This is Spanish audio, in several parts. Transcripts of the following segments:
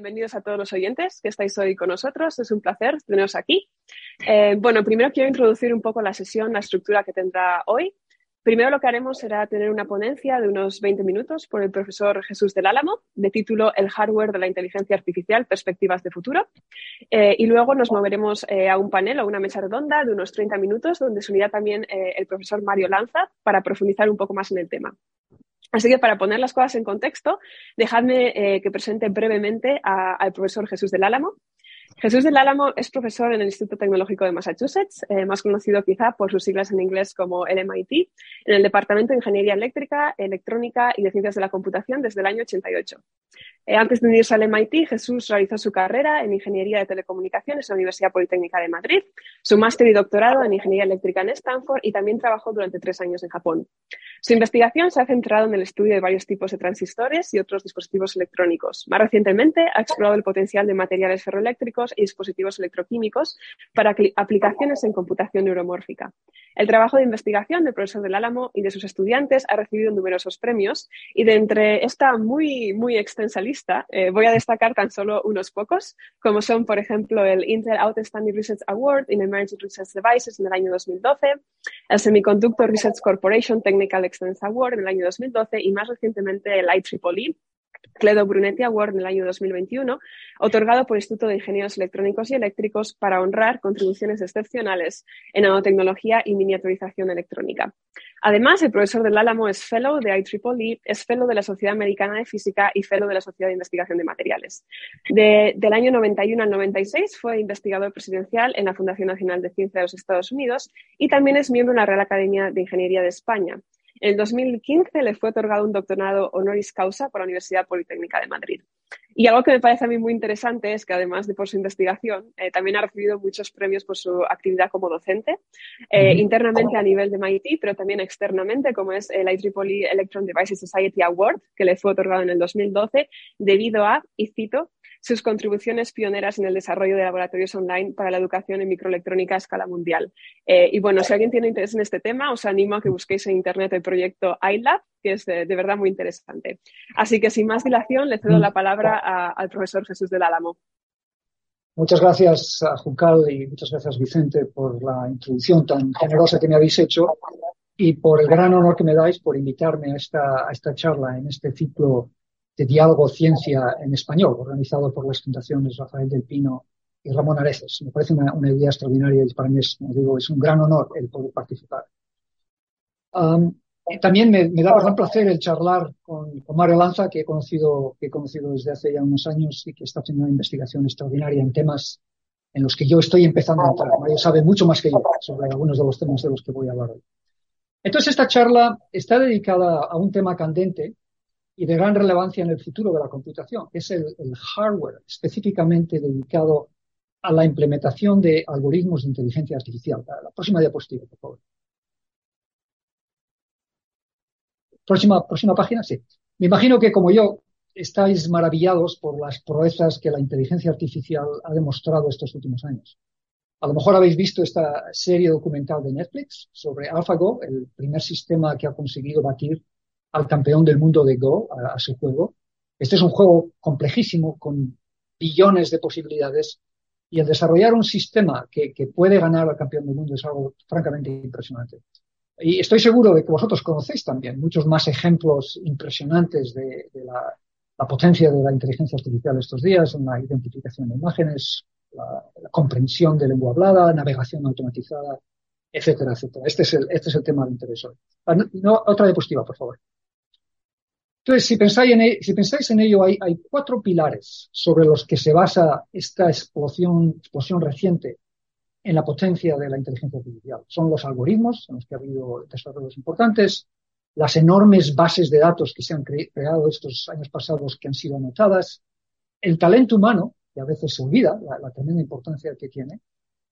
bienvenidos a todos los oyentes que estáis hoy con nosotros. Es un placer teneros aquí. Eh, bueno, primero quiero introducir un poco la sesión, la estructura que tendrá hoy. Primero lo que haremos será tener una ponencia de unos 20 minutos por el profesor Jesús del Álamo, de título El hardware de la inteligencia artificial, perspectivas de futuro. Eh, y luego nos moveremos eh, a un panel o una mesa redonda de unos 30 minutos, donde se unirá también el profesor Mario Lanza para profundizar un poco más en el tema. Así que para poner las cosas en contexto, dejadme eh, que presente brevemente al profesor Jesús del Álamo. Jesús del Álamo es profesor en el Instituto Tecnológico de Massachusetts, eh, más conocido quizá por sus siglas en inglés como el MIT, en el Departamento de Ingeniería Eléctrica, Electrónica y de Ciencias de la Computación desde el año 88. Eh, antes de unirse al MIT, Jesús realizó su carrera en Ingeniería de Telecomunicaciones en la Universidad Politécnica de Madrid, su máster y doctorado en Ingeniería Eléctrica en Stanford y también trabajó durante tres años en Japón. Su investigación se ha centrado en el estudio de varios tipos de transistores y otros dispositivos electrónicos. Más recientemente, ha explorado el potencial de materiales ferroeléctricos y dispositivos electroquímicos para aplicaciones en computación neuromórfica. El trabajo de investigación del profesor del Álamo y de sus estudiantes ha recibido numerosos premios y de entre esta muy, muy extensa lista eh, voy a destacar tan solo unos pocos, como son, por ejemplo, el Intel Outstanding Research Award in Emerging Research Devices en el año 2012, el Semiconductor Research Corporation Technical Excellence Award en el año 2012 y más recientemente el IEEE Cledo Brunetti Award en el año 2021, otorgado por el Instituto de Ingenieros Electrónicos y Eléctricos para honrar contribuciones excepcionales en nanotecnología y miniaturización electrónica. Además, el profesor del Álamo es Fellow de IEEE, es Fellow de la Sociedad Americana de Física y Fellow de la Sociedad de Investigación de Materiales. del año 91 al 96 fue investigador presidencial en la Fundación Nacional de Ciencia de los Estados Unidos y también es miembro de la Real Academia de Ingeniería de España. En el 2015 le fue otorgado un doctorado honoris causa por la Universidad Politécnica de Madrid. Y algo que me parece a mí muy interesante es que además de por su investigación, eh, también ha recibido muchos premios por su actividad como docente, eh, internamente a nivel de MIT, pero también externamente, como es el IEEE Electron Devices Society Award, que le fue otorgado en el 2012, debido a, y cito, sus contribuciones pioneras en el desarrollo de laboratorios online para la educación en microelectrónica a escala mundial. Eh, y bueno, si alguien tiene interés en este tema, os animo a que busquéis en Internet el proyecto iLab, que es de, verdad muy interesante. Así que sin más dilación, le cedo la palabra al profesor Jesús del Álamo. Muchas gracias Juncal y muchas gracias Vicente por la introducción tan generosa que me habéis hecho y por el gran honor que me dais por invitarme a esta, a esta charla en este ciclo de diálogo ciencia en español, organizado por las fundaciones Rafael del Pino y Ramón Areces. Me parece una, idea extraordinaria y para mí es, digo, es un gran honor el poder participar. también me, da por placer el charlar con, Mario Lanza, que he, conocido, que he conocido desde hace ya unos años y que está haciendo una investigación extraordinaria en temas en los que yo estoy empezando a entrar. Mario sabe mucho más que yo sobre algunos de los temas de los que voy a hablar hoy. Entonces, esta charla está dedicada a un tema candente y de gran relevancia en el futuro de la computación, que es el, hardware específicamente dedicado a la implementación de algoritmos de inteligencia artificial. La próxima diapositiva, por favor. Próxima, próxima página, sí. Me imagino que como yo estáis maravillados por las proezas que la inteligencia artificial ha demostrado estos últimos años. A lo mejor habéis visto esta serie documental de Netflix sobre AlphaGo, el primer sistema que ha conseguido batir al campeón del mundo de Go, a, su juego. Este es un juego complejísimo, con billones de posibilidades, y el desarrollar un sistema que, puede ganar al campeón del mundo es algo francamente impresionante. Y estoy seguro de que vosotros conocéis también muchos más ejemplos impresionantes de, la, potencia de la inteligencia artificial estos días, en la identificación de imágenes, la, comprensión de lengua hablada, navegación automatizada, etcétera, etcétera. Este es el, este es el tema de interés hoy. Ah, otra diapositiva, por favor. Entonces, si pensáis en, ello, si pensáis en ello, hay, cuatro pilares sobre los que se basa esta explosión, explosión reciente en la potencia de la inteligencia artificial. Son los algoritmos, en los que ha habido desarrollos importantes, las enormes bases de datos que se han creado estos años pasados que han sido anotadas, el talento humano, que a veces se olvida, la, tremenda importancia que tiene,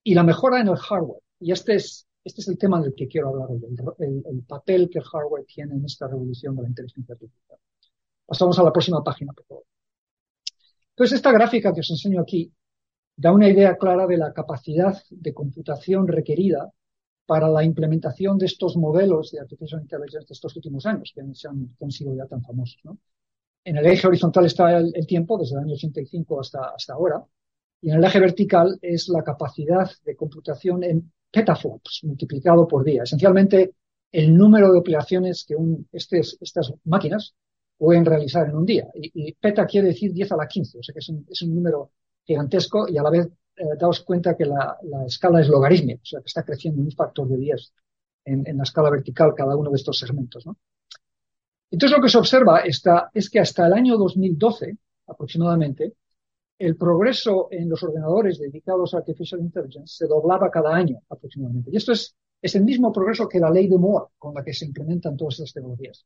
y la mejora en el hardware. Y este es, este es el tema del que quiero hablar hoy, el papel que el hardware tiene en esta revolución de la inteligencia artificial. Pasamos a la próxima página, por favor. Entonces, esta gráfica que os enseño aquí da una idea clara de la capacidad de computación requerida para la implementación de estos modelos de artificial intelligence de estos últimos años, que, han, sido ya tan famosos. En el eje horizontal está el, tiempo, desde el año 85 hasta, hasta ahora, y en el eje vertical es la capacidad de computación en petaflops multiplicado por día. Esencialmente, el número de operaciones que estas máquinas pueden realizar en un día. Y, peta quiere decir 10 a la 15, o sea que es un, es un número gigantesco y a la vez eh, daos cuenta que la, escala es logarítmica, o sea que está creciendo un factor de 10 en, la escala vertical cada uno de estos segmentos. ¿no? Entonces lo que se observa está, es que hasta el año 2012 aproximadamente, el progreso en los ordenadores dedicados a Artificial Intelligence se doblaba cada año aproximadamente. Y esto es, es el mismo progreso que la ley de Moore con la que se implementan todas estas tecnologías.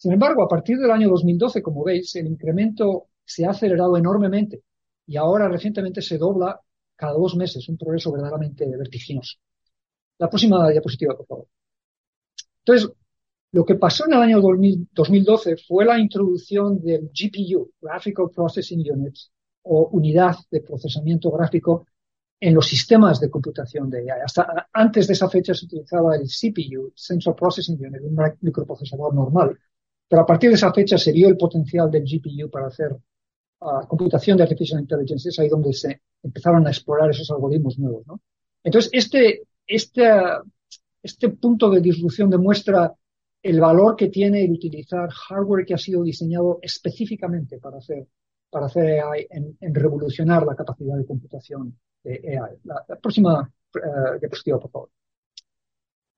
Sin embargo, a partir del año 2012, como veis, el incremento se ha acelerado enormemente y ahora recientemente se dobla cada dos meses, un progreso verdaderamente vertiginoso. La próxima diapositiva, por favor. Entonces, lo que pasó en el año 2012 fue la introducción del GPU, Graphical Processing Units, o unidad de procesamiento gráfico en los sistemas de computación de AI. Hasta antes de esa fecha se utilizaba el CPU, Central Processing Unit, un microprocesador normal. Pero a partir de esa fecha se vio el potencial del GPU para hacer uh, computación de Artificial Intelligence. Es ahí donde se empezaron a explorar esos algoritmos nuevos. ¿no? Entonces, este, este, este punto de disrupción demuestra el valor que tiene el utilizar hardware que ha sido diseñado específicamente para hacer, para hacer AI, en, revolucionar la capacidad de computación de AI. La, próxima uh, diapositiva, por favor.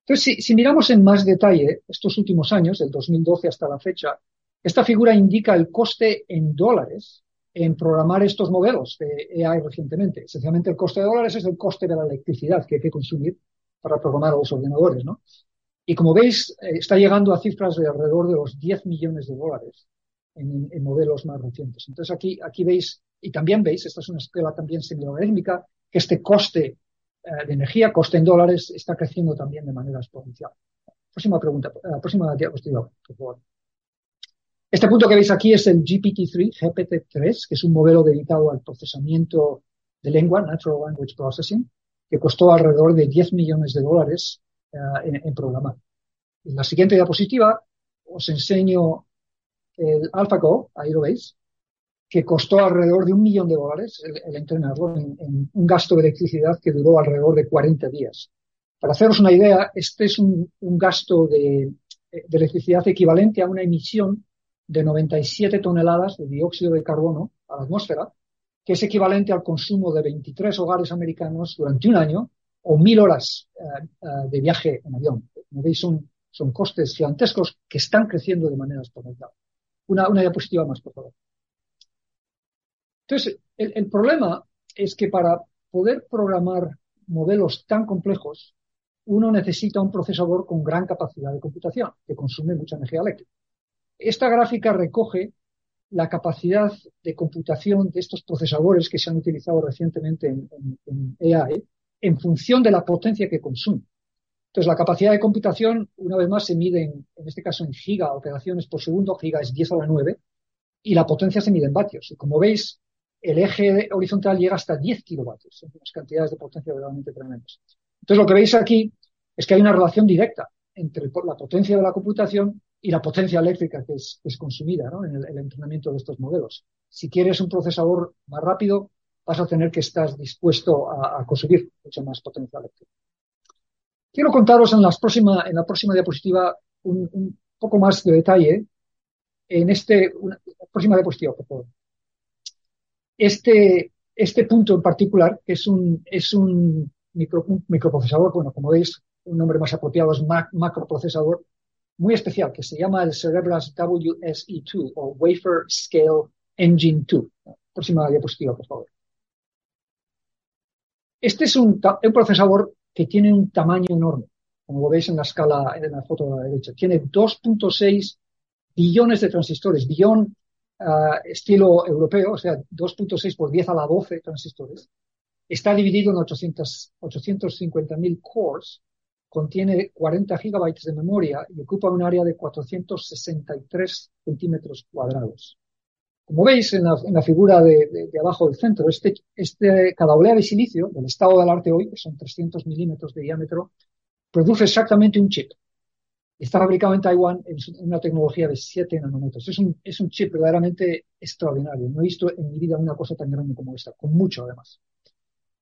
Entonces, si, si, miramos en más detalle estos últimos años, del 2012 hasta la fecha, esta figura indica el coste en dólares en programar estos modelos de AI recientemente. Esencialmente, el coste de dólares es el coste de la electricidad que hay que consumir para programar los ordenadores, ¿no? Y como veis, eh, está llegando a cifras de alrededor de los 10 millones de dólares en, modelos más recientes. Entonces aquí, aquí veis, y también veis, esta es una escala también semilogarítmica, que este coste de energía, coste en dólares, está creciendo también de manera exponencial. Próxima pregunta, eh, próxima diapositiva, por favor. Este punto que veis aquí es el GPT-3, GPT-3, que es un modelo dedicado al procesamiento de lengua, Natural Language Processing, que costó alrededor de 10 millones de dólares en, en, programar. En la siguiente diapositiva os enseño el AlphaGo, ahí lo veis, que costó alrededor de un millón de dólares el, entrenarlo en, un gasto de electricidad que duró alrededor de 40 días. Para haceros una idea, este es un, gasto de, electricidad equivalente a una emisión de 97 toneladas de dióxido de carbono a la atmósfera, que es equivalente al consumo de 23 hogares americanos durante un año o mil horas eh, eh, de viaje en avión. Como veis, son, son costes gigantescos que están creciendo de manera exponencial. Una diapositiva más, por favor. Entonces, el, el problema es que para poder programar modelos tan complejos, uno necesita un procesador con gran capacidad de computación, que consume mucha energía eléctrica. Esta gráfica recoge la capacidad de computación de estos procesadores que se han utilizado recientemente en, en, en AI en función de la potencia que consume. Entonces, la capacidad de computación, una vez más, se mide en, en este caso en giga operaciones por segundo, giga es 10 a la 9, y la potencia se mide en vatios. Y como veis, el eje horizontal llega hasta 10 kilovatios, unas cantidades de potencia verdaderamente tremendas. Entonces, lo que veis aquí es que hay una relación directa entre la potencia de la computación y la potencia eléctrica que es, consumida en el, entrenamiento de estos modelos. Si quieres un procesador más rápido, vas a tener que estar dispuesto a, consumir mucha más potencia eléctrica. Quiero contaros en, las próxima, en la próxima diapositiva un, poco más de detalle en este, una, próxima diapositiva, por favor. Este, este punto en particular, que es un, es un, microprocesador, bueno, como veis, un nombre más apropiado es macroprocesador, muy especial, que se llama el Cerebras WSE2 o Wafer Scale Engine 2. Próxima diapositiva, por favor. Este es un, un procesador que tiene un tamaño enorme, como lo veis en la escala, en la foto de la derecha. Tiene 2.6 billones de transistores, billón estilo europeo, o sea, 2.6 por 10 a la 12 transistores. Está dividido en 800, 850.000 cores, contiene 40 gigabytes de memoria y ocupa un área de 463 centímetros cuadrados. Como veis en la, figura de, abajo del centro, este, este, cada olea de silicio del estado del arte hoy, que son 300 milímetros de diámetro, produce exactamente un chip. Está fabricado en Taiwán en una tecnología de 7 nanómetros. Es un, es un chip verdaderamente extraordinario. No he visto en mi vida una cosa tan grande como esta, con mucho además.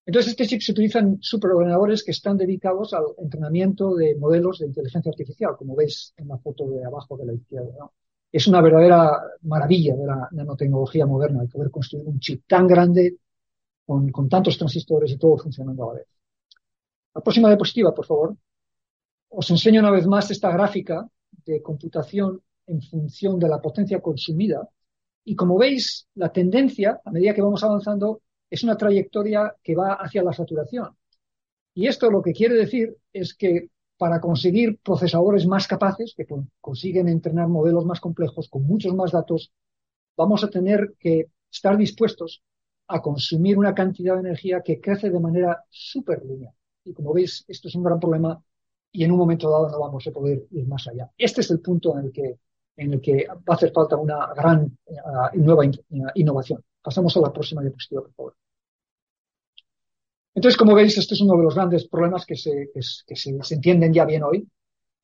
Entonces, este chip se utiliza en superordenadores que están dedicados al entrenamiento de modelos de inteligencia artificial, como veis en la foto de abajo de la izquierda. Es una verdadera maravilla de la nanotecnología moderna, el poder construir un chip tan grande, con, con tantos transistores y todo funcionando a la vez. La próxima diapositiva, por favor. Os enseño una vez más esta gráfica de computación en función de la potencia consumida. Y como veis, la tendencia, a medida que vamos avanzando, es una trayectoria que va hacia la saturación. Y esto lo que quiere decir es que para conseguir procesadores más capaces, que consiguen entrenar modelos más complejos con muchos más datos, vamos a tener que estar dispuestos a consumir una cantidad de energía que crece de manera súper lineal. Y como veis, esto es un gran problema y en un momento dado no vamos a poder ir más allá. Este es el punto en el que, en el que va a hacer falta una gran uh, nueva in, uh, innovación. Pasamos a la próxima diapositiva, por favor. Entonces, como veis, este es uno de los grandes problemas que se, que, que se, se entienden ya bien hoy.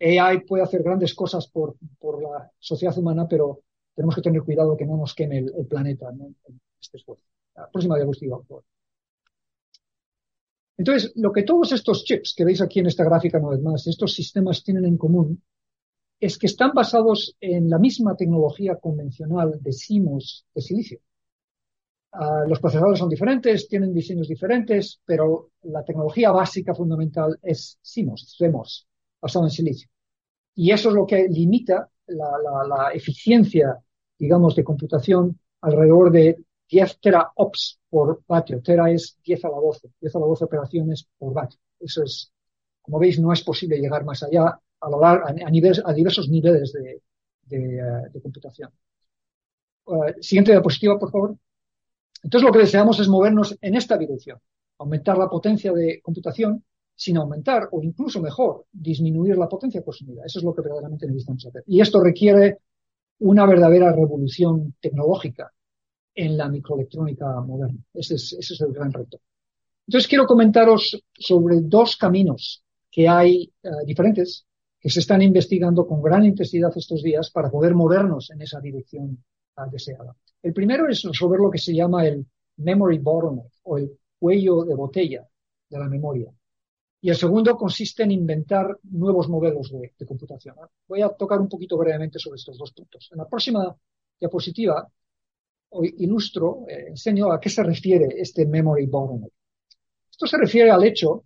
AI puede hacer grandes cosas por, por, la sociedad humana, pero tenemos que tener cuidado que no nos queme el, el planeta en este esfuerzo. La próxima diapositiva, por favor. Entonces, lo que todos estos chips que veis aquí en esta gráfica, una vez más, estos sistemas tienen en común es que están basados en la misma tecnología convencional de CMOS de silicio. Uh, los procesadores son diferentes, tienen diseños diferentes, pero la tecnología básica fundamental es CMOS, CMOS, basado en silicio. Y eso es lo que limita la, la, la eficiencia, digamos, de computación alrededor de 10 teraops por vatio. Tera es 10 a la 12, 10 a la 12 operaciones por vatio. Eso es, como veis, no es posible llegar más allá a, largo, a, niveles, a diversos niveles de, de, uh, de computación. Uh, siguiente diapositiva, por favor. Entonces, lo que deseamos es movernos en esta dirección, aumentar la potencia de computación sin aumentar o incluso mejor disminuir la potencia consumida. Eso es lo que verdaderamente necesitamos hacer. Y esto requiere una verdadera revolución tecnológica en la microelectrónica moderna. Ese es, ese es el gran reto. Entonces quiero comentaros sobre dos caminos que hay uh, diferentes que se están investigando con gran intensidad estos días para poder movernos en esa dirección uh, deseada. El primero es resolver lo que se llama el memory bottleneck o el cuello de botella de la memoria. Y el segundo consiste en inventar nuevos modelos de, de computación. Voy a tocar un poquito brevemente sobre estos dos puntos. En la próxima diapositiva ilustro, eh, enseño a qué se refiere este memory bottleneck. Esto se refiere al hecho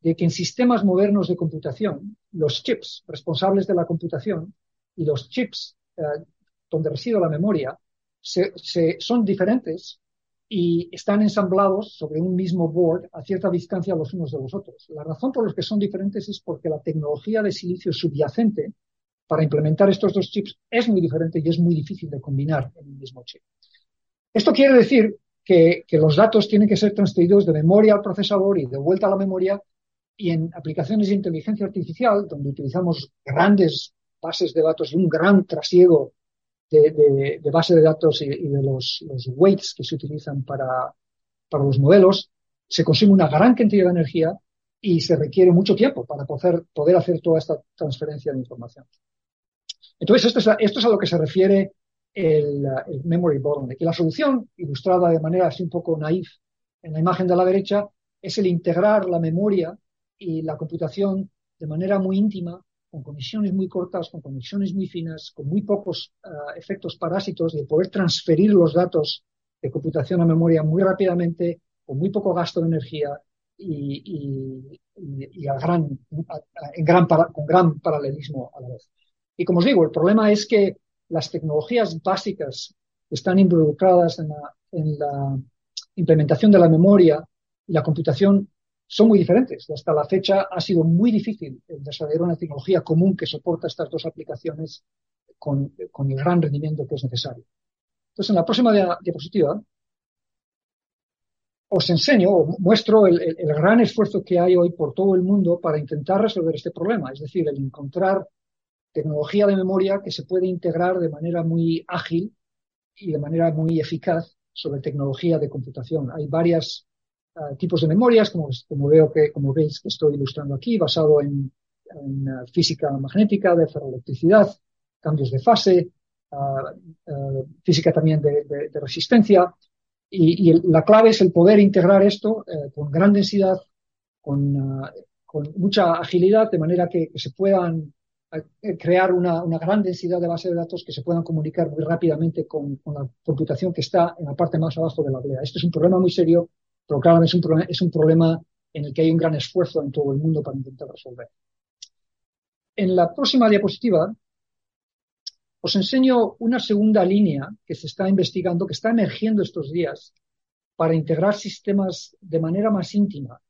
de que en sistemas modernos de computación, los chips responsables de la computación y los chips eh, donde reside la memoria se, se, son diferentes y están ensamblados sobre un mismo board a cierta distancia los unos de los otros. La razón por la que son diferentes es porque la tecnología de silicio subyacente para implementar estos dos chips es muy diferente y es muy difícil de combinar en el mismo chip. Esto quiere decir que, los datos tienen que ser transferidos de memoria al procesador y de vuelta a la memoria y en aplicaciones de inteligencia artificial, donde utilizamos grandes bases de datos y un gran trasiego de, de, de base de datos y, de los, weights que se utilizan para, los modelos, se consume una gran cantidad de energía y se requiere mucho tiempo para poder hacer toda esta transferencia de información. Entonces, esto es, a, esto es a lo que se refiere el, el, memory bottleneck. Y la solución, ilustrada de manera así un poco naif en la imagen de la derecha, es el integrar la memoria y la computación de manera muy íntima, con conexiones muy cortas, con conexiones muy finas, con muy pocos uh, efectos parásitos, y poder transferir los datos de computación a memoria muy rápidamente, con muy poco gasto de energía y, y, y, a gran, en gran con gran paralelismo a la vez. Y como os digo, el problema es que las tecnologías básicas que están involucradas en la, en la implementación de la memoria y la computación son muy diferentes. Hasta la fecha ha sido muy difícil desarrollar una tecnología común que soporta estas dos aplicaciones con, el gran rendimiento que es necesario. Entonces, en la próxima diapositiva os enseño o muestro el, gran esfuerzo que hay hoy por todo el mundo para intentar resolver este problema, es decir, el encontrar tecnología de memoria que se puede integrar de manera muy ágil y de manera muy eficaz sobre tecnología de computación. Hay varios uh, tipos de memorias, como, como, veo que, como veis que estoy ilustrando aquí, basado en en física magnética, de ferroelectricidad, cambios de fase, física también de, resistencia. Y, la clave es el poder integrar esto con gran densidad, con, con, mucha agilidad, de manera que se puedan crear una, gran densidad de base de datos que se puedan comunicar muy rápidamente con, la computación que está en la parte más abajo de la blea. Este es un problema muy serio, pero claro, es un, es un problema en el que hay un gran esfuerzo en todo el mundo para intentar resolver. En la próxima diapositiva os enseño una segunda línea que se está investigando, que está emergiendo estos días para integrar sistemas de manera más íntima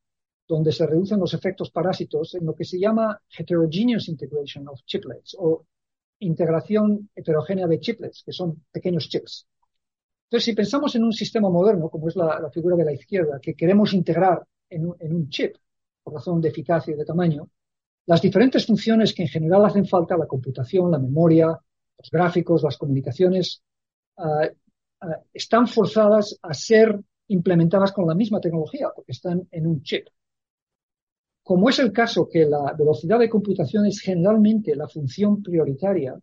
donde se reducen los efectos parásitos en lo que se llama heterogeneous integration of chiplets o integración heterogénea de chiplets, que son pequeños chips. Entonces, si pensamos en un sistema moderno, como es la, figura de la izquierda, que queremos integrar en un, chip por razón de eficacia y de tamaño, las diferentes funciones que en general hacen falta, la computación, la memoria, los gráficos, las comunicaciones, ah, ah, están forzadas a ser implementadas con la misma tecnología, porque están en un chip. Como es el caso que la velocidad de computación es generalmente la función prioritaria,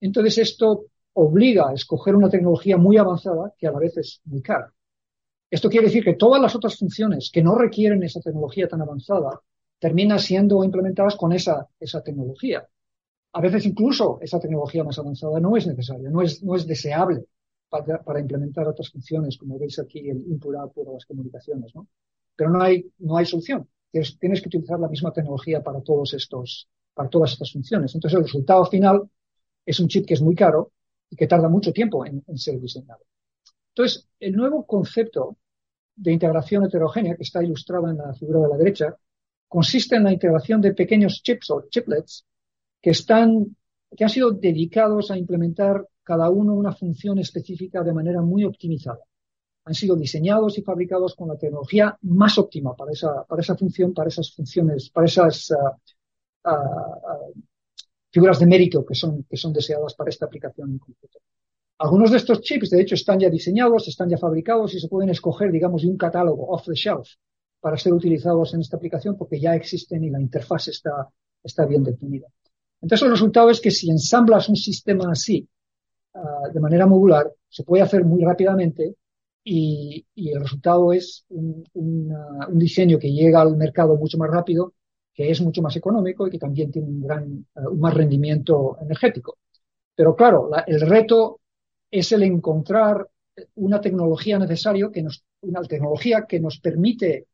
entonces esto obliga a escoger una tecnología muy avanzada que a la vez es muy cara. Esto quiere decir que todas las otras funciones que no requieren esa tecnología tan avanzada terminan siendo implementadas con esa, esa tecnología. A veces incluso esa tecnología más avanzada no es necesaria, no es, no es deseable para, para implementar otras funciones, como veis aquí el input-output o las comunicaciones, ¿no? Pero no hay, no hay solución tienes que utilizar la misma tecnología para todos estos, para todas estas funciones. Entonces el resultado final es un chip que es muy caro y que tarda mucho tiempo en, ser diseñado. Entonces, el nuevo concepto de integración heterogénea que está ilustrado en la figura de la derecha consiste en la integración de pequeños chips o chiplets que están, que han sido dedicados a implementar cada uno una función específica de manera muy optimizada han sido diseñados y fabricados con la tecnología más óptima para esa, para esa función, para esas funciones, para esas ah, ah, ah, figuras de mérito que son, que son deseadas para esta aplicación en concreto. Algunos de estos chips, de hecho, están ya diseñados, están ya fabricados y se pueden escoger, digamos, de un catálogo off the shelf para ser utilizados en esta aplicación porque ya existen y la interfaz está, está bien definida. Entonces, el resultado es que si ensamblas un sistema así, de manera modular, se puede hacer muy rápidamente y, el resultado es un, diseño que llega al mercado mucho más rápido, que es mucho más económico y que también tiene un gran, eh, un más rendimiento energético. Pero claro, el reto es el encontrar una tecnología necesaria, que nos, una tecnología que nos permite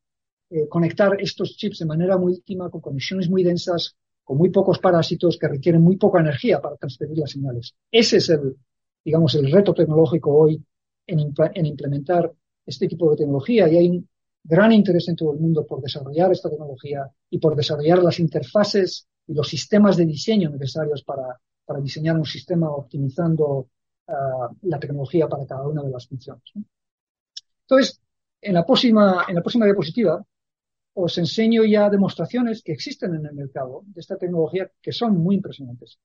eh, conectar estos chips de manera muy íntima, con conexiones muy densas, con muy pocos parásitos que requieren muy poca energía para transferir las señales. Ese es el, digamos, el reto tecnológico hoy en, implementar este tipo de tecnología y hay un gran interés en todo el mundo por desarrollar esta tecnología y por desarrollar las interfaces y los sistemas de diseño necesarios para, para diseñar un sistema optimizando ah, la tecnología para cada una de las funciones. Entonces, en la próxima, en la próxima diapositiva os enseño ya demostraciones que existen en el mercado de esta tecnología que son muy impresionantes.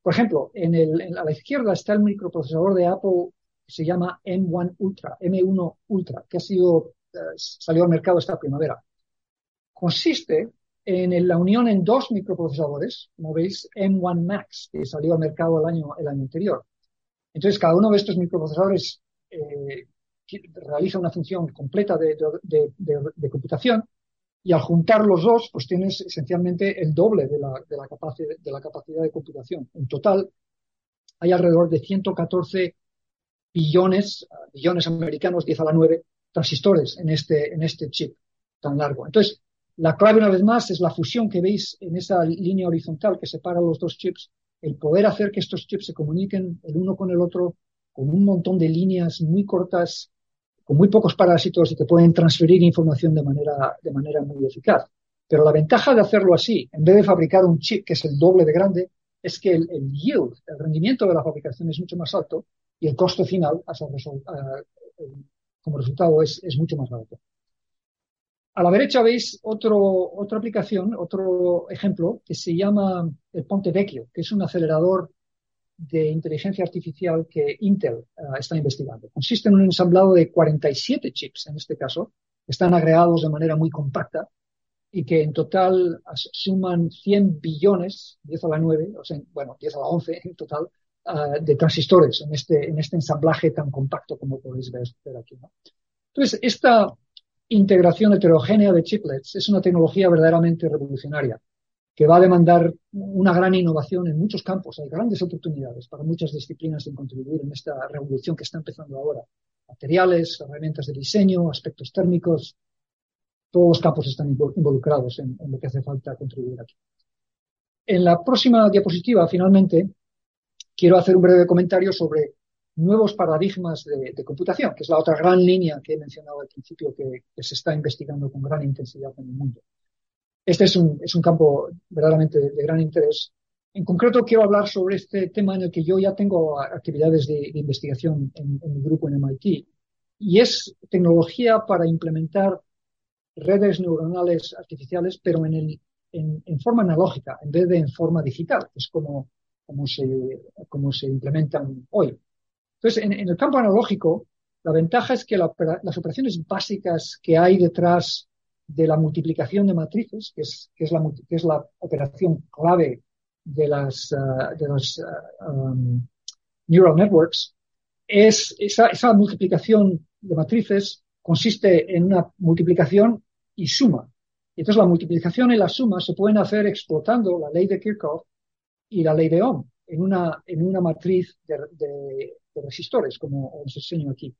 Por ejemplo, en el, a la izquierda está el microprocesador de Apple se llama M1 Ultra, M1 Ultra, que ha sido, eh, salió al mercado esta primavera. Consiste en la unión en dos microprocesadores, como veis, M1 Max, que salió al mercado el año, el año anterior. Entonces, cada uno de estos microprocesadores eh, realiza una función completa de, computación y al juntar los dos, pues tienes esencialmente el doble de la, la, de la capacidad de computación. En total, hay alrededor de 114 billones, billones americanos, 10 a la 9 transistores en este, en este chip tan largo. Entonces, la clave una vez más es la fusión que veis en esa línea horizontal que separa los dos chips, el poder hacer que estos chips se comuniquen el uno con el otro con un montón de líneas muy cortas, con muy pocos parásitos y que pueden transferir información de manera, de manera muy eficaz. Pero la ventaja de hacerlo así, en vez de fabricar un chip que es el doble de grande, es que el, el yield, el rendimiento de la fabricación es mucho más alto y el costo final como resultado es, mucho más barato. A la derecha veis otro, otra aplicación, otro ejemplo que se llama el Ponte Vecchio, que es un acelerador de inteligencia artificial que Intel eh, está investigando. Consiste en un ensamblado de 47 chips, en este caso, que están agregados de manera muy compacta y que en total suman 100 billones, 10 a la 9, o sea, bueno, 10 a la 11 en total, uh, de transistores en este, en este ensamblaje tan compacto como podéis ver, aquí. ¿no? Entonces, esta integración heterogénea de chiplets es una tecnología verdaderamente revolucionaria que va a demandar una gran innovación en muchos campos. Hay grandes oportunidades para muchas disciplinas en contribuir en esta revolución que está empezando ahora. Materiales, herramientas de diseño, aspectos térmicos, todos los campos están involucrados en, en lo que hace falta contribuir aquí. En la próxima diapositiva, finalmente, quiero hacer un breve comentario sobre nuevos paradigmas de, de, computación, que es la otra gran línea que he mencionado al principio que, que, se está investigando con gran intensidad en el mundo. Este es un, es un campo verdaderamente de, de, gran interés. En concreto, quiero hablar sobre este tema en el que yo ya tengo actividades de, de investigación en, en, mi grupo en MIT, y es tecnología para implementar redes neuronales artificiales, pero en, el, en, en forma analógica, en vez de en forma digital, que es como, como, se, como se implementan hoy. Entonces, en, en, el campo analógico, la ventaja es que la, las operaciones básicas que hay detrás de la multiplicación de matrices, que es, que es, la, que es la operación clave de las, uh, de los uh, um, neural networks, es esa, esa multiplicación de matrices consiste en una multiplicación y suma. Entonces, la multiplicación y la suma se pueden hacer explotando la ley de Kirchhoff y la ley de Ohm en una, en una matriz de, resistores, como os enseño aquí.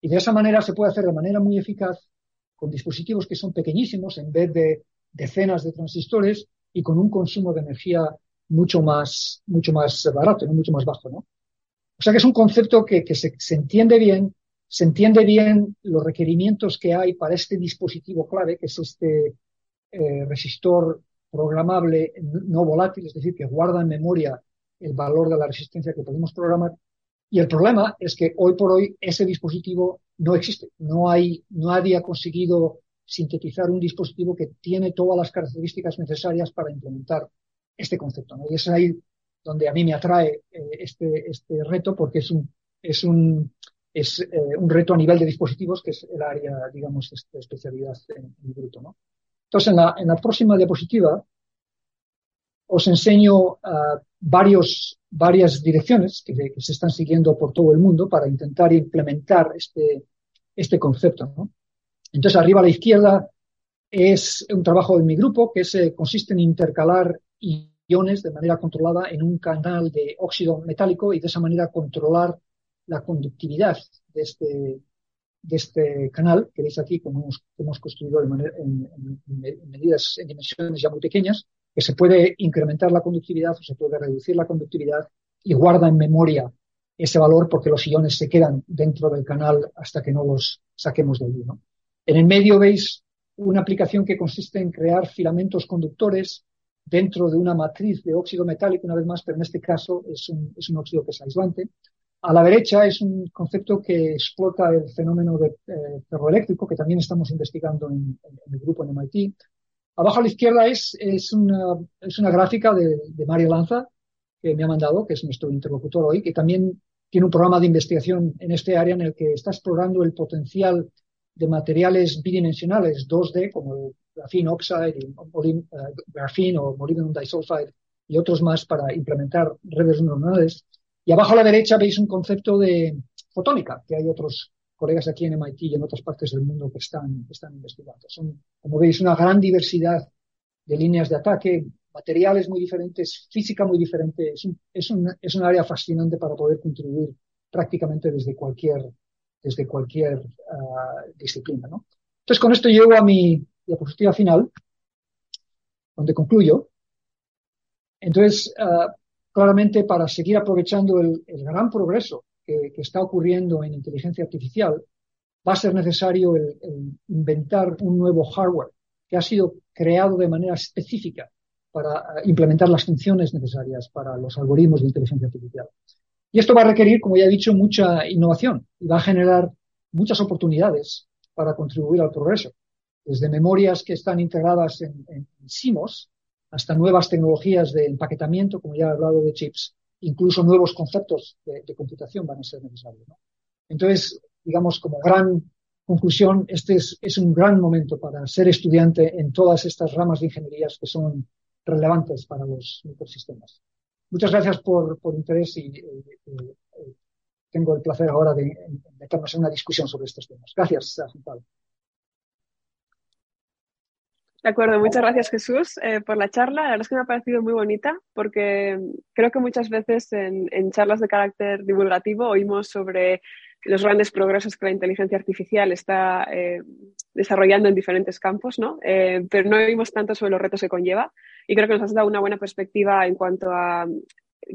Y de esa manera se puede hacer de manera muy eficaz con dispositivos que son pequeñísimos en vez de decenas de transistores y con un consumo de energía mucho más, mucho más barato, ¿no? mucho más bajo, ¿no? O sea que es un concepto que, que se, se, entiende bien, se entiende bien los requerimientos que hay para este dispositivo clave, que es este eh, resistor programable no volátil, es decir, que guarda en memoria el valor de la resistencia que podemos programar y el problema es que hoy por hoy ese dispositivo no existe. No hay, nadie ha conseguido sintetizar un dispositivo que tiene todas las características necesarias para implementar este concepto. Y es ahí donde a mí me atrae eh, este, este reto porque es un, es un, es eh, un reto a nivel de dispositivos que es el área, digamos, de especialidad en, en grupo. ¿no? Entonces, en la, en la próxima diapositiva os enseño uh, varios, varias direcciones que, que, se están siguiendo por todo el mundo para intentar implementar este, este concepto. ¿no? Entonces, arriba a la izquierda es un trabajo de mi grupo que se, consiste en intercalar iones de manera controlada en un canal de óxido metálico y de esa manera controlar la conductividad de este, de este canal que veis aquí, como hemos, hemos construido de manera, en, en, en medidas, en dimensiones ya muy pequeñas, que se puede incrementar la conductividad o se puede reducir la conductividad y guarda en memoria ese valor porque los iones se quedan dentro del canal hasta que no los saquemos de allí. ¿no? En el medio veis una aplicación que consiste en crear filamentos conductores dentro de una matriz de óxido metálico, una vez más, pero en este caso es un, es un óxido que es aislante. A la derecha es un concepto que explota el fenómeno de eh, ferroeléctrico, que también estamos investigando en, el grupo en MIT. Abajo a la izquierda es, es, una, es una gráfica de, Mario Lanza, que me ha mandado, que es nuestro interlocutor hoy, que también tiene un programa de investigación en este área en el que está explorando el potencial de materiales bidimensionales 2D, como el graphene oxide, el graphene o molybdenum disulfide y otros más para implementar redes neuronales. Y abajo a la derecha veis un concepto de fotónica, que hay otros colegas aquí en MIT y en otras partes del mundo que están, que están investigando. Son, como veis, una gran diversidad de líneas de ataque, materiales muy diferentes, física muy diferente. Es un, es un, es un área fascinante para poder contribuir prácticamente desde cualquier, desde cualquier uh, disciplina. ¿no? Entonces, con esto llego a mi diapositiva final, donde concluyo. Entonces, uh, claramente, para seguir aprovechando el, gran progreso que, está ocurriendo en inteligencia artificial, va a ser necesario inventar un nuevo hardware que ha sido creado de manera específica para eh, implementar las funciones necesarias para los algoritmos de inteligencia artificial. Y esto va a requerir, como ya he dicho, mucha innovación y va a generar muchas oportunidades para contribuir al progreso, desde memorias que están integradas en, en SIMOS hasta nuevas tecnologías de empaquetamiento, como ya he hablado de chips, incluso nuevos conceptos de, computación van a ser necesarios. Entonces, digamos, como gran conclusión, este es, un gran momento para ser estudiante en todas estas ramas de ingenierías que son relevantes para los microsistemas. Muchas gracias por, por interés y eh, eh, tengo el placer ahora de, meternos en una discusión sobre estos temas. Gracias, De acuerdo, muchas gracias Jesús eh, por la charla. La verdad es que me ha parecido muy bonita porque creo que muchas veces en, en charlas de carácter divulgativo oímos sobre los grandes progresos que la inteligencia artificial está eh, desarrollando en diferentes campos, ¿no? Eh, pero no vimos tanto sobre los retos que conlleva y creo que nos has dado una buena perspectiva en cuanto a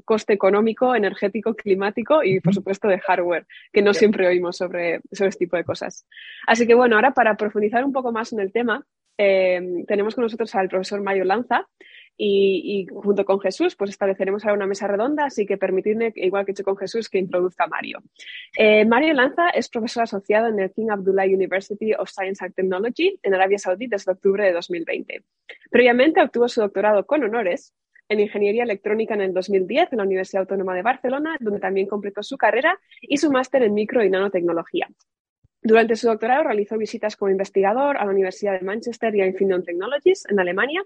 coste económico, energético, climático y, por supuesto, de hardware, que no siempre oímos sobre, sobre este tipo de cosas. Así que, bueno, ahora para profundizar un poco más en el tema, eh, tenemos con nosotros al profesor Mario Lanza, y, junto con Jesús, pues estableceremos ahora una mesa redonda, así que permitidme, igual que he hecho con Jesús, que introduzca a Mario. Eh, Mario Lanza es profesor asociado en el King Abdullah University of Science and Technology en Arabia Saudí desde octubre de 2020. Previamente obtuvo su doctorado con honores en Ingeniería Electrónica en el 2010 en la Universidad Autónoma de Barcelona, donde también completó su carrera y su máster en micro y nanotecnología. Durante su doctorado realizó visitas como investigador a la Universidad de Manchester y a Infineon Technologies en Alemania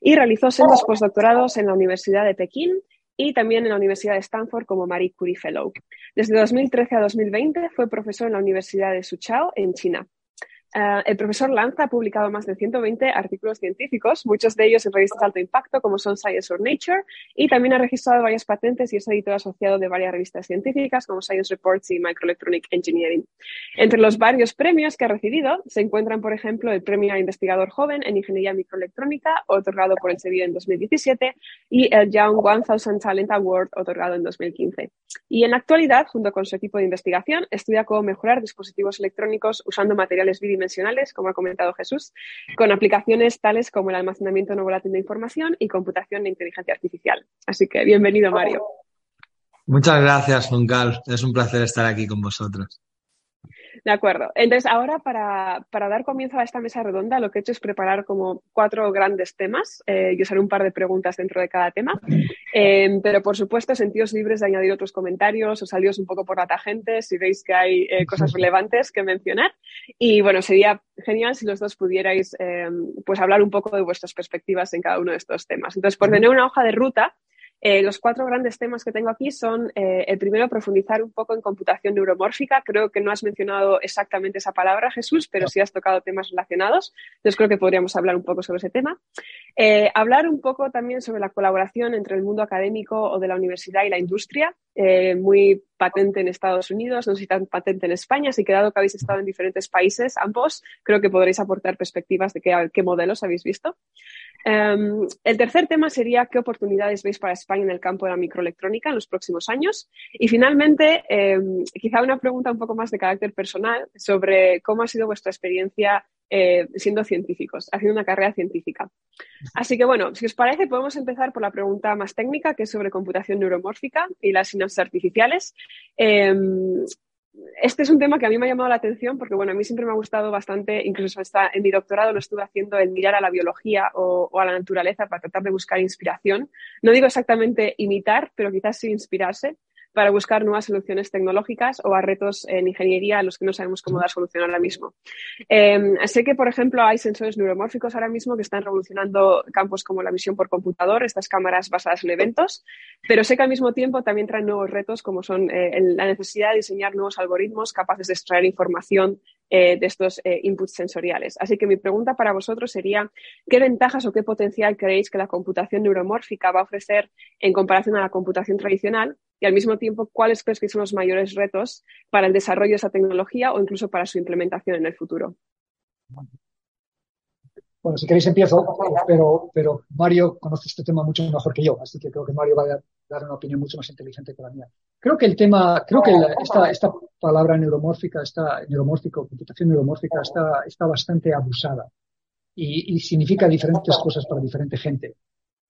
y realizó sendos postdoctorados en la Universidad de Pekín y también en la Universidad de Stanford como Marie Curie Fellow. Desde 2013 a 2020 fue profesor en la Universidad de Suzhou en China. Eh, el profesor Lanza ha publicado más de 120 artículos científicos, muchos de ellos en revistas de alto impacto como son Science or Nature, y también ha registrado varias patentes y es editor asociado de varias revistas científicas como Science Reports y Microelectronic Engineering. Entre los varios premios que ha recibido se encuentran, por ejemplo, el Premio a Investigador Joven en Ingeniería Microelectrónica, otorgado por el Sevilla en 2017, y el Young 1000 Talent Award, otorgado en 2015. Y en la actualidad, junto con su equipo de investigación, estudia cómo mejorar dispositivos electrónicos usando materiales bidimensionales como ha comentado Jesús, con aplicaciones tales como el almacenamiento no volátil de información y computación de inteligencia artificial. Así que bienvenido, Mario. Muchas gracias, Juncal. Es un placer estar aquí con vosotros. De acuerdo. Entonces, ahora para, dar comienzo a esta mesa redonda, lo que he hecho es preparar como cuatro grandes temas. Eh, yo haré un par de preguntas dentro de cada tema. Eh, pero, por supuesto, sentidos libres de añadir otros comentarios o salidos un poco por la tangente si veis que hay eh, cosas relevantes que mencionar. Y, bueno, sería genial si los dos pudierais pues hablar un poco de vuestras perspectivas en cada uno de estos temas. Entonces, por tener una hoja de ruta, eh, los cuatro grandes temas que tengo aquí son, eh, el primero, profundizar un poco en computación neuromórfica. Creo que no has mencionado exactamente esa palabra, Jesús, pero sí has tocado temas relacionados. Entonces creo que podríamos hablar un poco sobre ese tema. Eh, hablar un poco también sobre la colaboración entre el mundo académico o de la universidad y la industria, muy patente en Estados Unidos, no sé si tan patente en España, así que dado que habéis estado en diferentes países, ambos, creo que podréis aportar perspectivas de qué modelos habéis visto. Em, el tercer tema sería qué oportunidades veis para España en el campo de la microelectrónica en los próximos años. Y finalmente, em, quizá una pregunta un poco más de carácter personal sobre cómo ha sido vuestra experiencia eh, siendo científicos, haciendo una carrera científica. Así que bueno, si os parece, podemos empezar por la pregunta más técnica, que es sobre computación neuromórfica y las sinapsis artificiales. Em, este es un tema que a mí me ha llamado la atención porque, bueno, a mí siempre me ha gustado bastante, incluso hasta en mi doctorado lo estuve haciendo, el mirar a la biología o, a la naturaleza para tratar de buscar inspiración. No digo exactamente imitar, pero quizás sí inspirarse para buscar nuevas soluciones tecnológicas o a retos en ingeniería a los que no sabemos cómo dar solución ahora mismo. Em, sé que, por ejemplo, hay sensores neuromórficos ahora mismo que están revolucionando campos como la visión por computador, estas cámaras basadas en eventos, pero sé que al mismo tiempo también traen nuevos retos como son eh, la necesidad de diseñar nuevos algoritmos capaces de extraer información eh, de estos eh, inputs sensoriales. Así que mi pregunta para vosotros sería, ¿qué ventajas o qué potencial creéis que la computación neuromórfica va a ofrecer en comparación a la computación tradicional? Y al mismo tiempo, ¿cuáles crees que son los mayores retos para el desarrollo de esa tecnología o incluso para su implementación en el futuro? Bueno, si queréis empiezo, pero, pero Mario conoce este tema mucho mejor que yo, así que creo que Mario va a dar, una opinión mucho más inteligente que la mía. Creo que el tema, creo que esta, esta palabra neuromórfica, esta neuromórfico, computación neuromórfica está, está bastante abusada y, y significa diferentes cosas para diferente gente.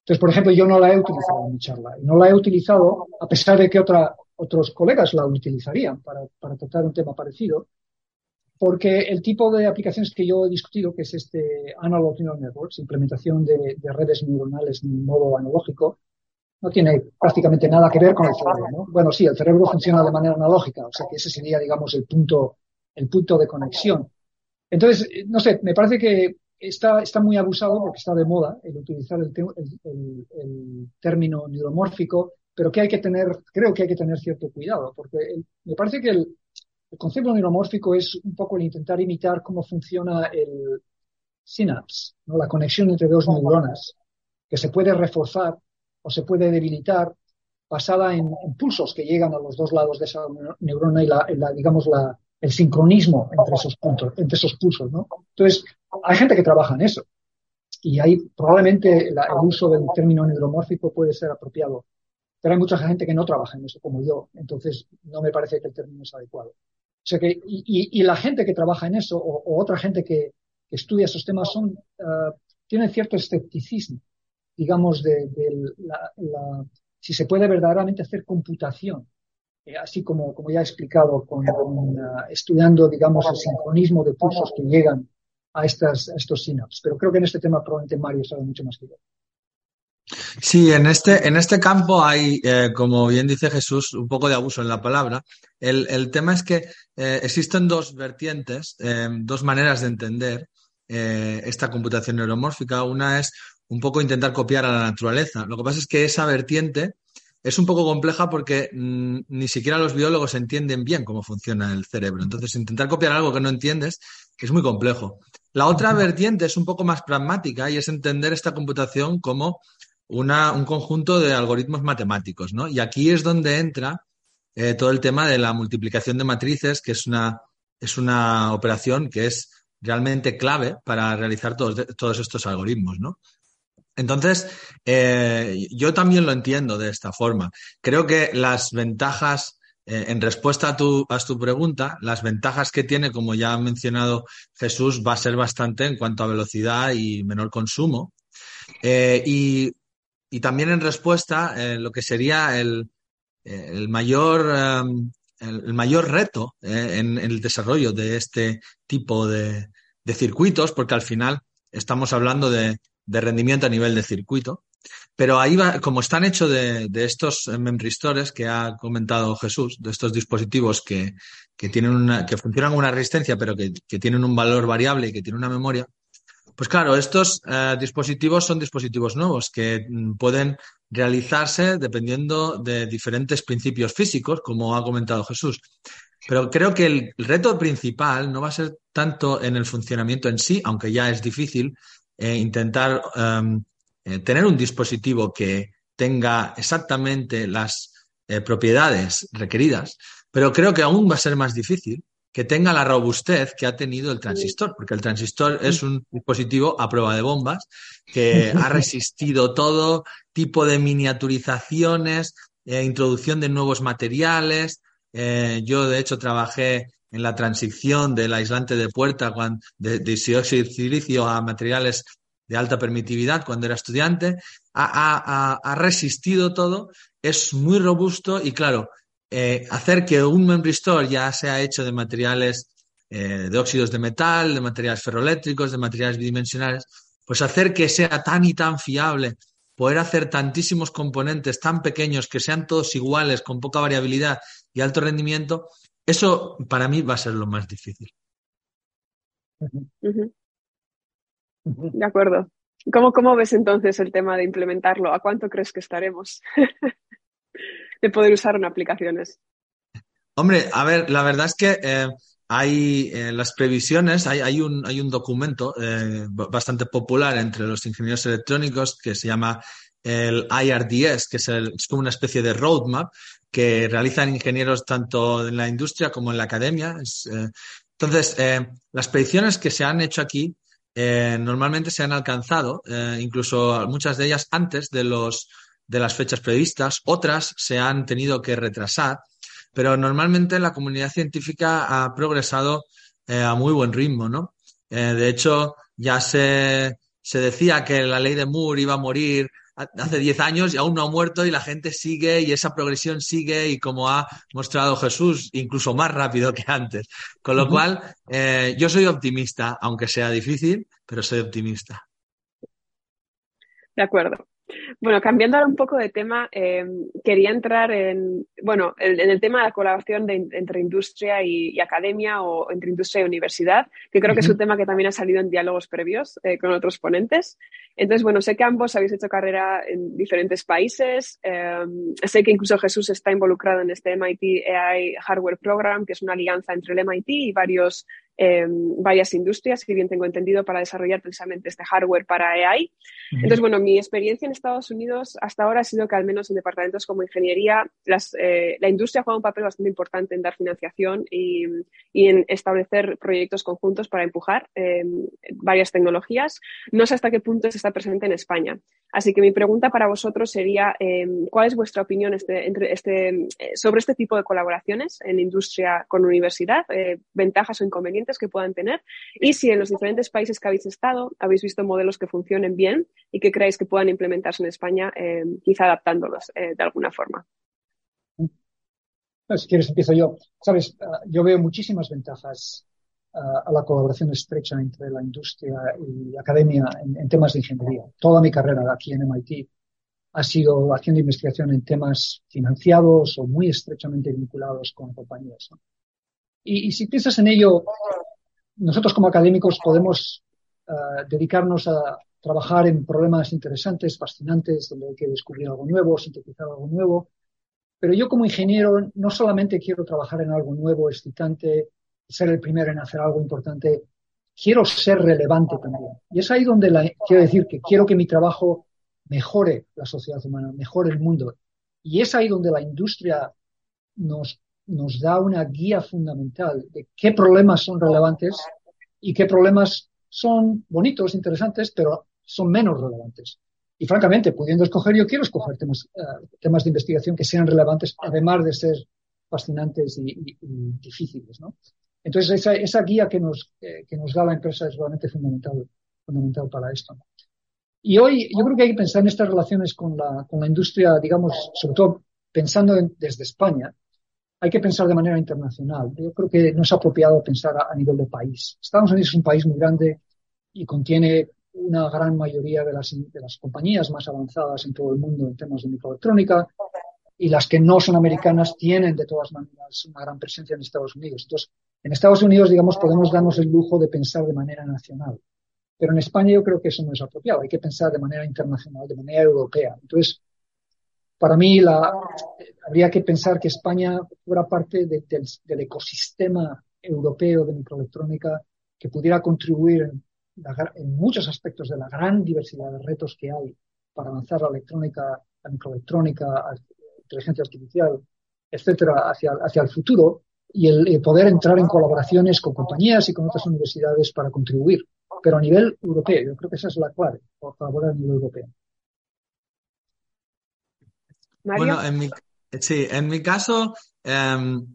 Entonces, por ejemplo, yo no la he utilizado en mi charla. No la he utilizado a pesar de que otra, otros colegas la utilizarían para, para tratar un tema parecido porque el tipo de aplicaciones que yo he discutido, que es este Analog Neural Networks, implementación de, redes neuronales en modo analógico, no tiene prácticamente nada que ver con el cerebro. ¿no? Bueno, sí, el cerebro funciona de manera analógica, o sea que ese sería, digamos, el punto, el punto de conexión. Entonces, no sé, me parece que está, está muy abusado porque está de moda el utilizar el, el, término neuromórfico, pero que hay que tener, creo que hay que tener cierto cuidado, porque me parece que el, concepto neuromórfico es un poco el intentar imitar cómo funciona el synapse, ¿no? la conexión entre dos neuronas, que se puede reforzar o se puede debilitar basada en, pulsos que llegan a los dos lados de esa neurona y la, digamos la, el sincronismo entre esos puntos, entre esos pulsos, ¿no? Entonces, hay gente que trabaja en eso. Y ahí probablemente el uso del término neuromórfico puede ser apropiado. Pero hay mucha gente que no trabaja en eso, como yo. Entonces, no me parece que el término es adecuado. O sea que, y, la gente que trabaja en eso, o, otra gente que, estudia esos temas, son, uh, cierto escepticismo, digamos, de, la, si se puede verdaderamente hacer computación eh, así como, como ya he explicado, con, uh, estudiando, digamos, el sincronismo de pulsos que llegan a, estas, estos synapses. Pero creo que en este tema probablemente Mario sabe mucho más que yo. Sí, en este, en este campo hay, eh, como bien dice Jesús, un poco de abuso en la palabra. El, el tema es que eh, existen dos vertientes, eh, dos maneras de entender esta computación neuromórfica. Una es un poco intentar copiar a la naturaleza. Lo que pasa es que esa vertiente es un poco compleja porque mm, ni siquiera los biólogos entienden bien cómo funciona el cerebro. Entonces, intentar copiar algo que no entiendes es muy complejo. La otra vertiente es un poco más pragmática y es entender esta computación como una, un conjunto de algoritmos matemáticos, ¿no? Y aquí es donde entra eh, todo el tema de la multiplicación de matrices, que es una, es una operación que es realmente clave para realizar todos, todos estos algoritmos, ¿no? Entonces, eh, yo también lo entiendo de esta forma. Creo que las ventajas, eh, en respuesta a tu, a tu pregunta, las ventajas que tiene, como ya ha mencionado Jesús, va a ser bastante en cuanto a velocidad y menor consumo. Eh, y, también en respuesta, lo que sería el, mayor, el, mayor reto en, el desarrollo de este tipo de circuitos, porque al final estamos hablando de, de rendimiento a nivel de circuito. Pero ahí va, como están hechos de, estos memristores que ha comentado Jesús, de estos dispositivos que, tienen una, que funcionan con una resistencia, pero que, tienen un valor variable y que tienen una memoria, pues claro, estos eh, dispositivos son dispositivos nuevos que mm, pueden realizarse dependiendo de diferentes principios físicos, como ha comentado Jesús. Pero creo que el reto principal no va a ser tanto en el funcionamiento en sí, aunque ya es difícil, eh, intentar em, eh, tener un dispositivo que tenga exactamente las eh, propiedades requeridas, pero creo que aún va a ser más difícil que tenga la robustez que ha tenido el transistor, porque el transistor es un dispositivo a prueba de bombas que ha resistido todo tipo de miniaturizaciones, introducción de nuevos materiales. yo, de hecho, trabajé en la transición del aislante de puerta de, de silicio a materiales de alta permitividad cuando era estudiante, ha, resistido todo, es muy robusto y claro, eh, hacer que un membristor ya sea hecho de materiales eh, de óxidos de metal, de materiales ferroeléctricos, de materiales bidimensionales, pues hacer que sea tan y tan fiable, poder hacer tantísimos componentes tan pequeños que sean todos iguales, con poca variabilidad y alto rendimiento, eso para mí va a ser lo más difícil. De acuerdo. ¿Cómo, ¿Cómo ves entonces el tema de implementarlo? ¿A cuánto crees que estaremos de poder usar en aplicaciones? Hombre, a ver, la verdad es que eh, hay eh, las previsiones, hay, hay, un, hay un documento eh, bastante popular entre los ingenieros electrónicos que se llama el IRDS, que es, es, como una especie de roadmap que realizan ingenieros tanto en la industria como en la academia. Eh, entonces, eh, las predicciones que se han hecho aquí eh, normalmente se han alcanzado, incluso muchas de ellas antes de, los, de las fechas previstas, otras se han tenido que retrasar, pero normalmente la comunidad científica ha progresado a muy buen ritmo, ¿no? de hecho, ya se, se decía que la ley de Moore iba a morir hace 10 años y aún no ha muerto y la gente sigue y esa progresión sigue y como ha mostrado Jesús, incluso más rápido que antes. Con lo cual, eh, yo soy optimista, aunque sea difícil, pero soy optimista. De acuerdo. Bueno, cambiando ahora un poco de tema, eh, quería entrar en, bueno, en, el tema de la colaboración entre industria y, academia o entre industria y universidad, que creo que es un tema que también ha salido en diálogos previos eh, con otros ponentes. Entonces, bueno, sé que ambos habéis hecho carrera en diferentes países. Eh, sé que incluso Jesús está involucrado en este MIT AI Hardware Program, que es una alianza entre el MIT y varios varias industrias, que bien tengo entendido, para desarrollar precisamente este hardware para AI. Entonces, bueno, mi experiencia en Estados Unidos hasta ahora ha sido que al menos en departamentos como ingeniería, eh, la industria juega un papel bastante importante en dar financiación y, en establecer proyectos conjuntos para empujar eh, varias tecnologías. No sé hasta qué punto se está presente en España. Así que mi pregunta para vosotros sería, eh, ¿cuál es vuestra opinión este, entre este, sobre este tipo de colaboraciones en industria con universidad? ¿Ventajas o inconvenientes que puedan tener? Y si en los diferentes países que habéis estado habéis visto modelos que funcionen bien y que creáis que puedan implementarse en España, eh, quizá adaptándolos eh, de alguna forma. Si quieres, empiezo yo. Sabes, ah, yo veo muchísimas ventajas a la colaboración estrecha entre la industria y la academia en, temas de ingeniería. Toda mi carrera aquí en MIT ha sido haciendo investigación en temas financiados o muy estrechamente vinculados con compañías. Y, si piensas en ello, nosotros como académicos podemos ah, dedicarnos a trabajar en problemas interesantes, fascinantes, donde hay que descubrir algo nuevo, sintetizar algo nuevo. Pero yo como ingeniero no solamente quiero trabajar en algo nuevo, excitante, ser el primero en hacer algo importante, quiero ser relevante también. Y es ahí donde la, quiero decir que quiero que mi trabajo mejore la sociedad humana, mejore el mundo. Y es ahí donde la industria nos, nos da una guía fundamental de qué problemas son relevantes y qué problemas son bonitos, interesantes, pero son menos relevantes. Y francamente, pudiendo escoger, yo quiero escoger temas, eh, temas de investigación que sean relevantes, además de ser fascinantes y, difíciles. ¿no? Entonces, esa, esa guía que nos, eh, que nos da la empresa es realmente fundamental, fundamental para esto. Y hoy yo creo que hay que pensar en estas relaciones con la, con la industria, digamos, sobre todo pensando desde España, hay que pensar de manera internacional. Yo creo que no es apropiado pensar a, a nivel de país. Estados Unidos es un país muy grande y contiene una gran mayoría de las, de las compañías más avanzadas en todo el mundo en temas de microelectrónica y las que no son americanas tienen de todas maneras una gran presencia en Estados Unidos. Entonces, en Estados Unidos, digamos, podemos darnos el lujo de pensar de manera nacional. Pero en España yo creo que eso no es apropiado. Hay que pensar de manera internacional, de manera europea. Entonces, para mí la, habría que pensar que España fuera parte del ecosistema europeo de microelectrónica que pudiera contribuir en muchos aspectos de la gran diversidad de retos que hay para avanzar la electrónica, la microelectrónica, la inteligencia artificial, etcétera, hacia, hacia el futuro y el, poder entrar en colaboraciones con compañías y con otras universidades para contribuir, pero a nivel europeo. Yo creo que esa es la clave, colaborar a nivel europeo. Bueno, en mi, sí, en mi caso, em,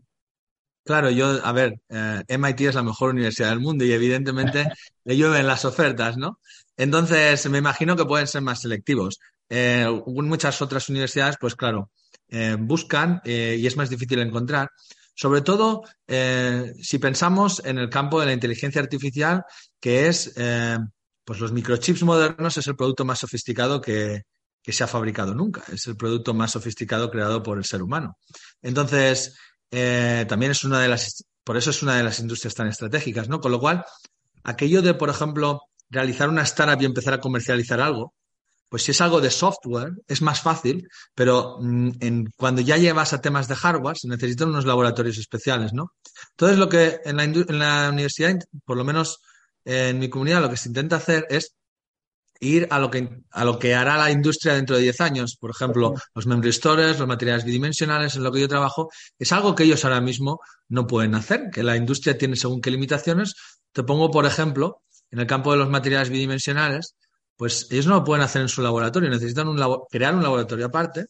Claro, yo, a ver, eh, MIT es la mejor universidad del mundo y evidentemente le llueven las ofertas, ¿no? Entonces, me imagino que pueden ser más selectivos. Eh, muchas otras universidades, pues claro, eh, buscan eh, y es más difícil encontrar. Sobre todo si pensamos en el campo de la inteligencia artificial, que es, pues los microchips modernos es el producto más sofisticado que, que se ha fabricado nunca. Es el producto más sofisticado creado por el ser humano. Entonces, eh, también es una de las, por eso es una de las industrias tan estratégicas, ¿no? Con lo cual, aquello de, por ejemplo, realizar una startup y empezar a comercializar algo, pues si es algo de software, es más fácil, pero mm, en, cuando ya llevas a temas de hardware, se necesitan unos laboratorios especiales, ¿no? Entonces, lo que en la, en la universidad, por lo menos en mi comunidad, lo que se intenta hacer es ir a lo que, a lo que hará la industria dentro de 10 años. Por ejemplo, los memory stores, los materiales bidimensionales en lo que yo trabajo, es algo que ellos ahora mismo no pueden hacer, que la industria tiene según qué limitaciones. Te pongo, por ejemplo, en el campo de los materiales bidimensionales, pues ellos no lo pueden hacer en su laboratorio, necesitan un crear un laboratorio aparte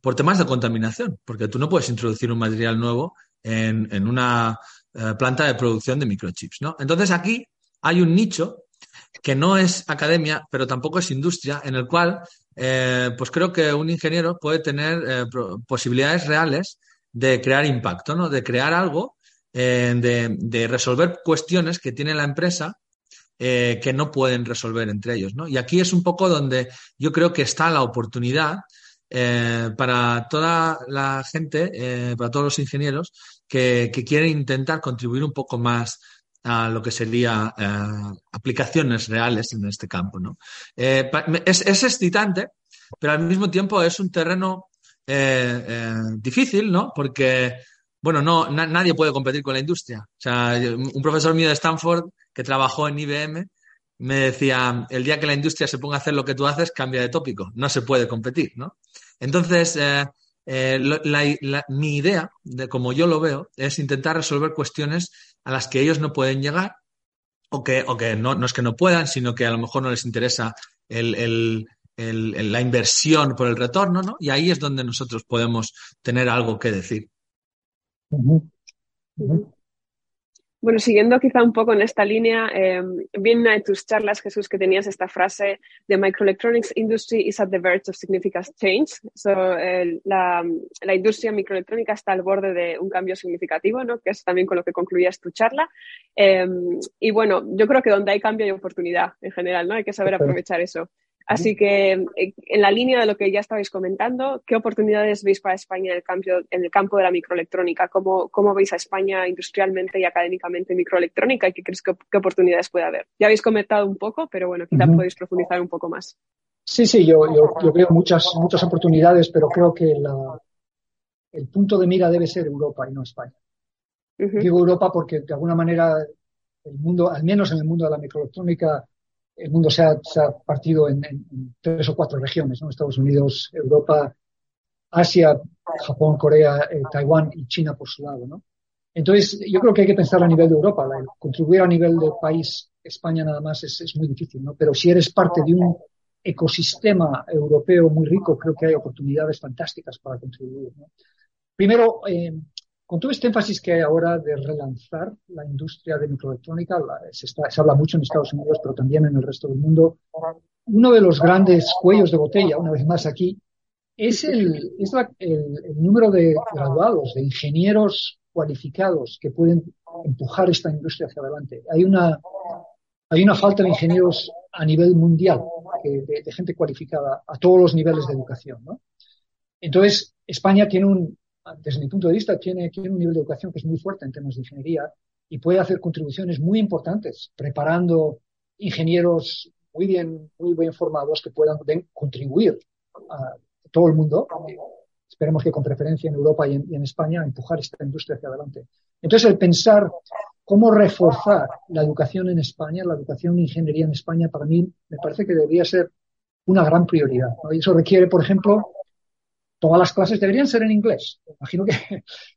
por temas de contaminación, porque tú no puedes introducir un material nuevo en, una eh, planta de producción de microchips, ¿no? Entonces aquí hay un nicho que no es academia, pero tampoco es industria, en el cual, eh, pues creo que un ingeniero puede tener eh, posibilidades reales de crear impacto, ¿no? De crear algo, de, resolver cuestiones que tiene la empresa eh, que no pueden resolver entre ellos. ¿no? Y aquí es un poco donde yo creo que está la oportunidad eh, para toda la gente, eh, para todos los ingenieros que, quieren intentar contribuir un poco más a lo que sería aplicaciones reales en este campo. ¿no? Es, es, excitante, pero al mismo tiempo es un terreno difícil, ¿no? Porque bueno, no, nadie puede competir con la industria. O sea, un profesor mío de Stanford que trabajó en IBM me decía, el día que la industria se ponga a hacer lo que tú haces, cambia de tópico. No se puede competir, ¿no? Entonces, eh, eh, mi idea, de como yo lo veo, es intentar resolver cuestiones a las que ellos no pueden llegar o que, o que no, no es que no puedan, sino que a lo mejor no les interesa el, la inversión por el retorno, ¿no? Y ahí es donde nosotros podemos tener algo que decir. Bueno, siguiendo quizá un poco en esta línea, eh, vi en una de tus charlas, Jesús, que tenías esta frase de microelectronics industry is at the verge of significant change. So, la, la, industria microelectrónica está al borde de un cambio significativo, ¿no? que es también con lo que concluías tu charla. Em, y bueno, yo creo que donde hay cambio hay oportunidad en general, ¿no? Hay que saber aprovechar eso. Así que eh, en la línea de lo que ya estabais comentando, ¿qué oportunidades veis para España en el, cambio, en el campo de la microelectrónica? ¿Cómo, ¿Cómo, veis a España industrialmente y académicamente en microelectrónica y qué crees que qué oportunidades puede haber? Ya habéis comentado un poco, pero bueno, quizá podéis profundizar un poco más. Sí, sí, yo, yo, veo muchas, muchas oportunidades, pero creo que la, el punto de mira debe ser Europa y no España. Digo Europa porque de alguna manera el mundo, al menos en el mundo de la microelectrónica, el mundo se ha, partido en, tres o cuatro regiones, ¿no? Estados Unidos, Europa, Asia, Japón, Corea, eh, Taiwán y China por su lado, ¿no? Entonces, yo creo que hay que pensar a nivel de Europa. contribuir a nivel de país, España nada más, es, muy difícil, ¿no? Pero si eres parte de un ecosistema europeo muy rico, creo que hay oportunidades fantásticas para contribuir, ¿no? Primero, eh, con todo este énfasis que hay ahora de relanzar la industria de microelectrónica, se, habla mucho en Estados Unidos, pero también en el resto del mundo, uno de los grandes cuellos de botella, una vez más aquí, es el, el, número de graduados, de ingenieros cualificados que pueden empujar esta industria hacia adelante. Hay una, hay una falta de ingenieros a nivel mundial, de, de gente cualificada a todos los niveles de educación. ¿no? Entonces, España tiene un, desde mi punto de vista, tiene, tiene un nivel de educación que es muy fuerte en temas de ingeniería y puede hacer contribuciones muy importantes, preparando ingenieros muy bien, muy bien formados que puedan contribuir a todo el mundo. Esperemos que con preferencia en Europa y en, España, empujar esta industria hacia adelante. Entonces, el pensar cómo reforzar la educación en España, la educación de ingeniería en España, para mí me parece que debería ser una gran prioridad. Y eso requiere, por ejemplo, todas las clases deberían ser en inglés. Imagino que,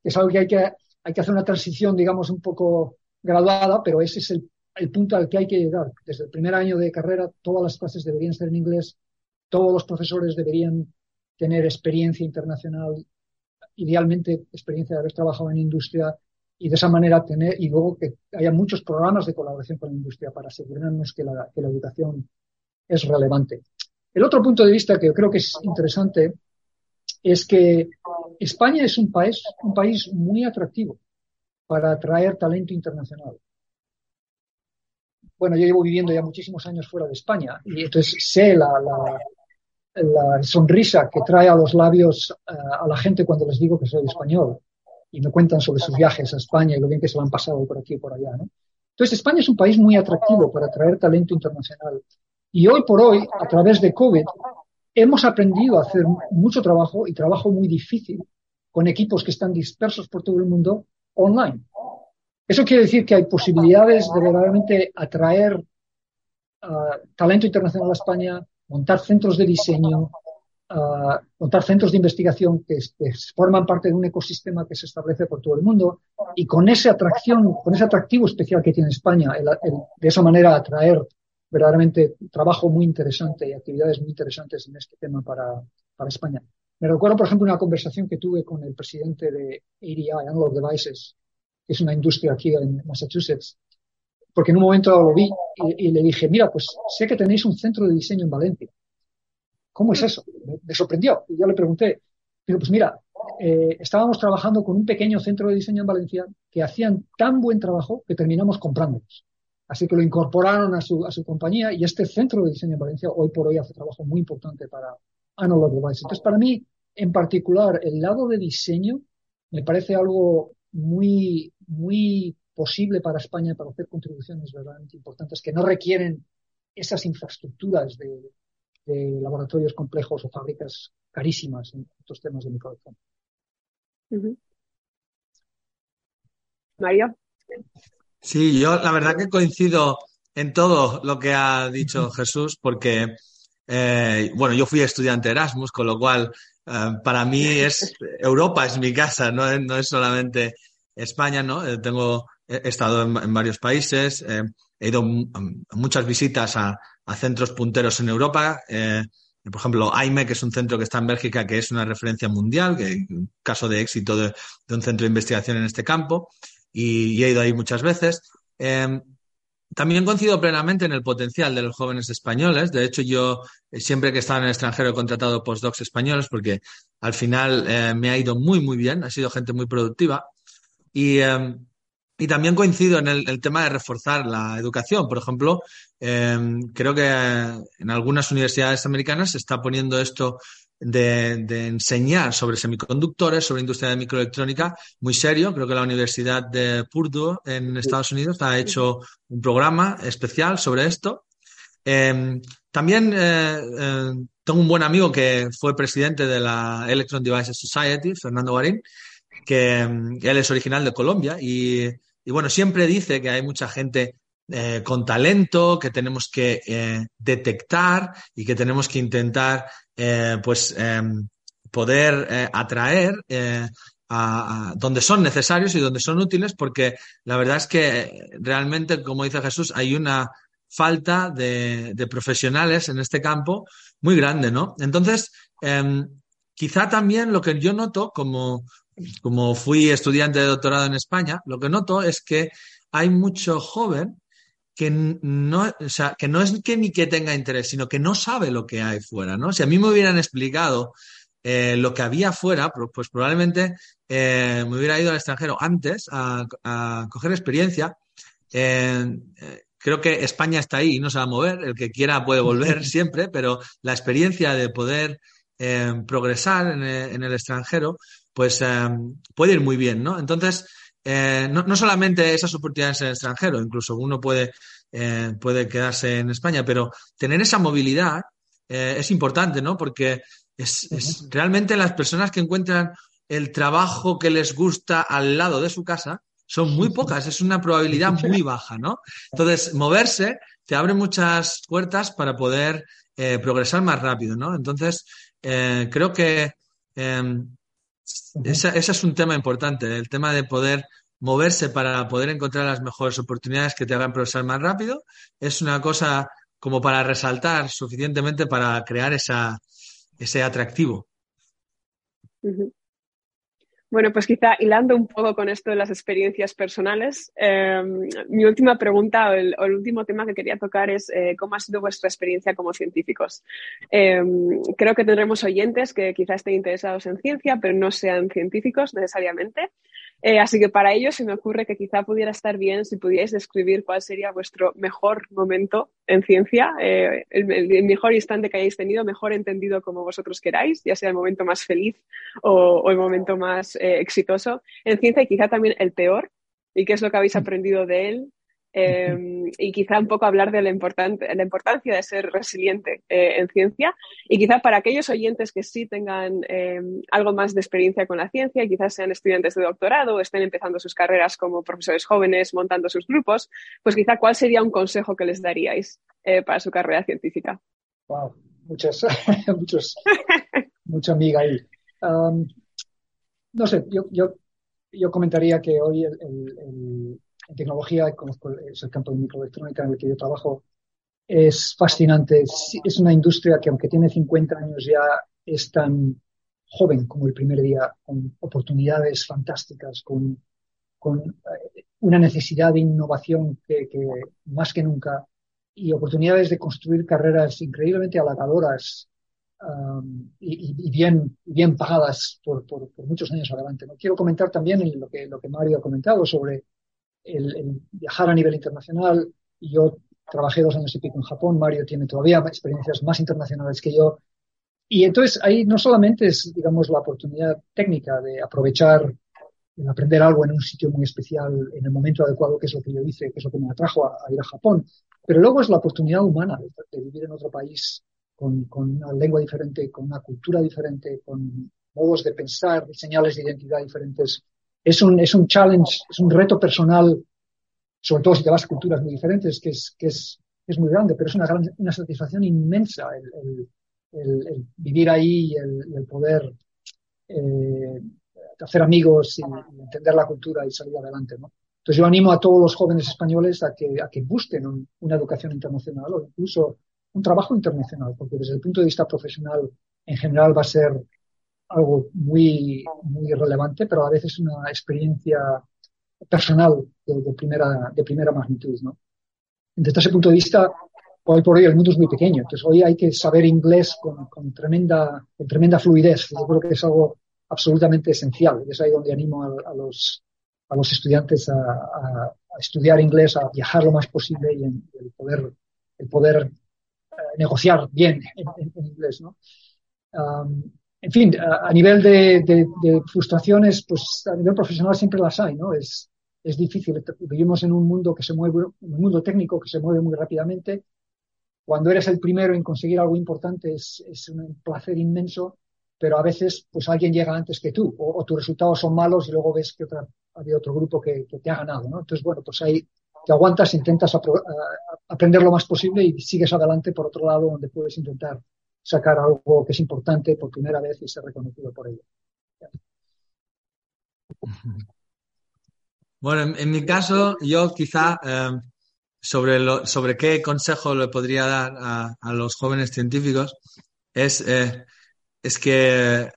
es algo que hay, que hay que hacer una transición, digamos, un poco graduada, pero ese es el, punto al que hay que llegar. Desde el primer año de carrera, todas las clases deberían ser en inglés, todos los profesores deberían tener experiencia internacional, idealmente experiencia de haber trabajado en industria y de esa manera tener, y luego que haya muchos programas de colaboración con la industria para asegurarnos que la, que la educación es relevante. El otro punto de vista que creo que es interesante es que España es un país, un país muy atractivo para atraer talento internacional. Bueno, yo llevo viviendo ya muchísimos años fuera de España y entonces sé la, la, sonrisa que trae a los labios eh, a la gente cuando les digo que soy español y me cuentan sobre sus viajes a España y lo bien que se lo han pasado por aquí y por allá. Entonces, España es un país muy atractivo para atraer talento internacional. Y hoy por hoy, a través de COVID, hemos aprendido a hacer mucho trabajo y trabajo muy difícil con equipos que están dispersos por todo el mundo online. Eso quiere decir que hay posibilidades de verdaderamente atraer ah, talento internacional a España, montar centros de diseño, ah, montar centros de investigación que, forman parte de un ecosistema que se establece por todo el mundo y con esa atracción, con ese atractivo especial que tiene España, de esa manera atraer verdaderamente trabajo muy interesante y actividades muy interesantes en este tema para, para España. Me recuerdo, por ejemplo, una conversación que tuve con el presidente de ADI, Analog Devices, que es una industria aquí en Massachusetts, porque en un momento lo vi y, le dije, mira, pues sé que tenéis un centro de diseño en Valencia. ¿Cómo es eso? Me, sorprendió. Y yo le pregunté, digo, pues mira, eh, estábamos trabajando con un pequeño centro de diseño en Valencia que hacían tan buen trabajo que terminamos comprándolos Así que lo incorporaron a su, a su compañía y este centro de diseño en Valencia hoy por hoy hace trabajo muy importante para Analog Devices. Entonces, para mí, en particular, el lado de diseño me parece algo muy, muy posible para España para hacer contribuciones verdaderamente importantes que no requieren esas infraestructuras de, laboratorios complejos o fábricas carísimas en estos temas de microelectrónica. Mario. Sí, yo la verdad que coincido en todo lo que ha dicho Jesús, porque, eh, bueno, yo fui estudiante Erasmus, con lo cual eh, para mí es Europa es mi casa, no, no es solamente España, ¿no? Eh, tengo, he estado en, varios países, he ido a muchas visitas a, centros punteros en Europa. por ejemplo, AIME, que es un centro que está en Bélgica, que es una referencia mundial, que un caso de éxito de, de un centro de investigación en este campo y, he ido ahí muchas veces. Em, también coincido plenamente en el potencial de los jóvenes españoles. De hecho, yo eh, siempre que he estado en el extranjero he contratado postdocs españoles porque al final eh, me ha ido muy, muy bien. Ha sido gente muy productiva. Y, em, y también coincido en el, tema de reforzar la educación. Por ejemplo, em, creo que en algunas universidades americanas se está poniendo esto de, enseñar sobre semiconductores, sobre industria de microelectrónica, muy serio. Creo que la Universidad de Purdue en Estados Unidos ha hecho un programa especial sobre esto. Em, también eh, eh, tengo un buen amigo que fue presidente de la Electron Devices Society, Fernando Guarín, que em, él es original de Colombia y, y bueno, siempre dice que hay mucha gente eh, con talento, que tenemos que eh, detectar y que tenemos que intentar eh, pues em, poder atraer a, donde son necesarios y donde son útiles, porque la verdad es que realmente, como dice Jesús, hay una falta de, profesionales en este campo muy grande, ¿no? Entonces, em, quizá también lo que yo noto como, como fui estudiante de doctorado en España, lo que noto es que hay mucho joven que no, o sea, que no es que ni que tenga interés, sino que no sabe lo que hay fuera, ¿no? Si a mí me hubieran explicado eh, lo que había fuera, pues probablemente eh, me hubiera ido al extranjero antes a, coger experiencia. Eh, creo que España está ahí y no se va a mover. El que quiera puede volver siempre, pero la experiencia de poder progresar en el, en el, extranjero, pues puede ir muy bien, ¿no? Entonces, eh, no, solamente esas oportunidades en el extranjero, incluso uno puede, eh, puede quedarse en España, pero tener esa movilidad eh, es importante, ¿no? Porque es, realmente las personas que encuentran el trabajo que les gusta al lado de su casa son muy pocas, es una probabilidad muy baja, ¿no? Entonces, moverse te abre muchas puertas para poder progresar más rápido, ¿no? Entonces, creo que ese, es un tema importante, el tema de poder moverse para poder encontrar las mejores oportunidades que te hagan progresar más rápido, es una cosa como para resaltar suficientemente para crear esa, ese atractivo. Bueno, pues quizá hilando un poco con esto de las experiencias personales, em, mi última pregunta o el, último tema que quería tocar es eh, cómo ha sido vuestra experiencia como científicos. Em, creo que tendremos oyentes que quizá estén interesados en ciencia, pero no sean científicos necesariamente. Eh, así que para ello se me ocurre que quizá pudiera estar bien si pudierais describir cuál sería vuestro mejor momento en ciencia, eh, el, mejor instante que hayáis tenido, mejor entendido como vosotros queráis, ya sea el momento más feliz o, el momento más eh, exitoso en ciencia y quizá también el peor y qué es lo que habéis aprendido de él Em, y quizá un poco hablar de la, la importancia de ser resiliente eh, en ciencia y quizá para aquellos oyentes que sí tengan em, algo más de experiencia con la ciencia, quizás sean estudiantes de doctorado estén empezando sus carreras como profesores jóvenes montando sus grupos, pues quizá cuál sería un consejo que les daríais eh, para su carrera científica. Wow, muchas, muchos, mucha amiga ahí. no sé, yo, yo, yo comentaría que hoy el en tecnología, conozco es el campo de microelectrónica en el que yo trabajo, es fascinante. Es una industria que aunque tiene 50 años ya es tan joven como el primer día, con oportunidades fantásticas, con, con eh, una necesidad de innovación que, más que nunca y oportunidades de construir carreras increíblemente halagadoras um, y, bien, bien pagadas por, por, muchos años adelante. ¿no? Quiero comentar también lo que, lo que Mario ha comentado sobre el, viajar a nivel internacional, yo trabajé dos años y pico en Japón, Mario tiene todavía experiencias más internacionales que yo. Y entonces ahí no solamente es, digamos, la oportunidad técnica de aprovechar en aprender algo en un sitio muy especial, en el momento adecuado, que es lo que yo hice, que es lo que me atrajo a, ir a Japón, pero luego es la oportunidad humana de, vivir en otro país con, con, una lengua diferente, con una cultura diferente, con modos de pensar, señales de identidad diferentes. Es un, es un challenge, es un reto personal sobre todo si te vas a culturas muy diferentes, que es, que es, es muy grande, pero es una, gran, una satisfacción inmensa el, el, el, vivir ahí y el, poder eh, hacer amigos y, entender la cultura y salir adelante. ¿no? Entonces yo animo a todos los jóvenes españoles a que, a que busquen una educación internacional o incluso un trabajo internacional, porque desde el punto de vista profesional en general va a ser algo muy, muy relevante, pero a veces una experiencia personal de, primera, de primera magnitud, ¿no? Desde ese punto de vista, hoy por hoy el mundo es muy pequeño, entonces hoy hay que saber inglés con, con tremenda, con tremenda fluidez. Yo creo que es algo absolutamente esencial. Es ahí donde animo a, los, a los estudiantes a, a, estudiar inglés, a viajar lo más posible y, en, el poder, el poder eh, negociar bien en, en, inglés, ¿no? Um, en fin, a, nivel de, de, de, frustraciones, pues a nivel profesional siempre las hay, ¿no? Es, es difícil. Vivimos en un mundo que se mueve, un mundo técnico que se mueve muy rápidamente. Cuando eres el primero en conseguir algo importante es, es un placer inmenso, pero a veces pues alguien llega antes que tú o, tus resultados son malos y luego ves que otra, había otro grupo que, que, te ha ganado, ¿no? Entonces, bueno, pues ahí te aguantas, intentas aprender lo más posible y sigues adelante por otro lado donde puedes intentar sacar algo que es importante por primera vez y ser reconocido por ello. Bueno, en, mi caso, yo quizá eh, sobre, lo, sobre qué consejo le podría dar a, los jóvenes científicos es, eh, es que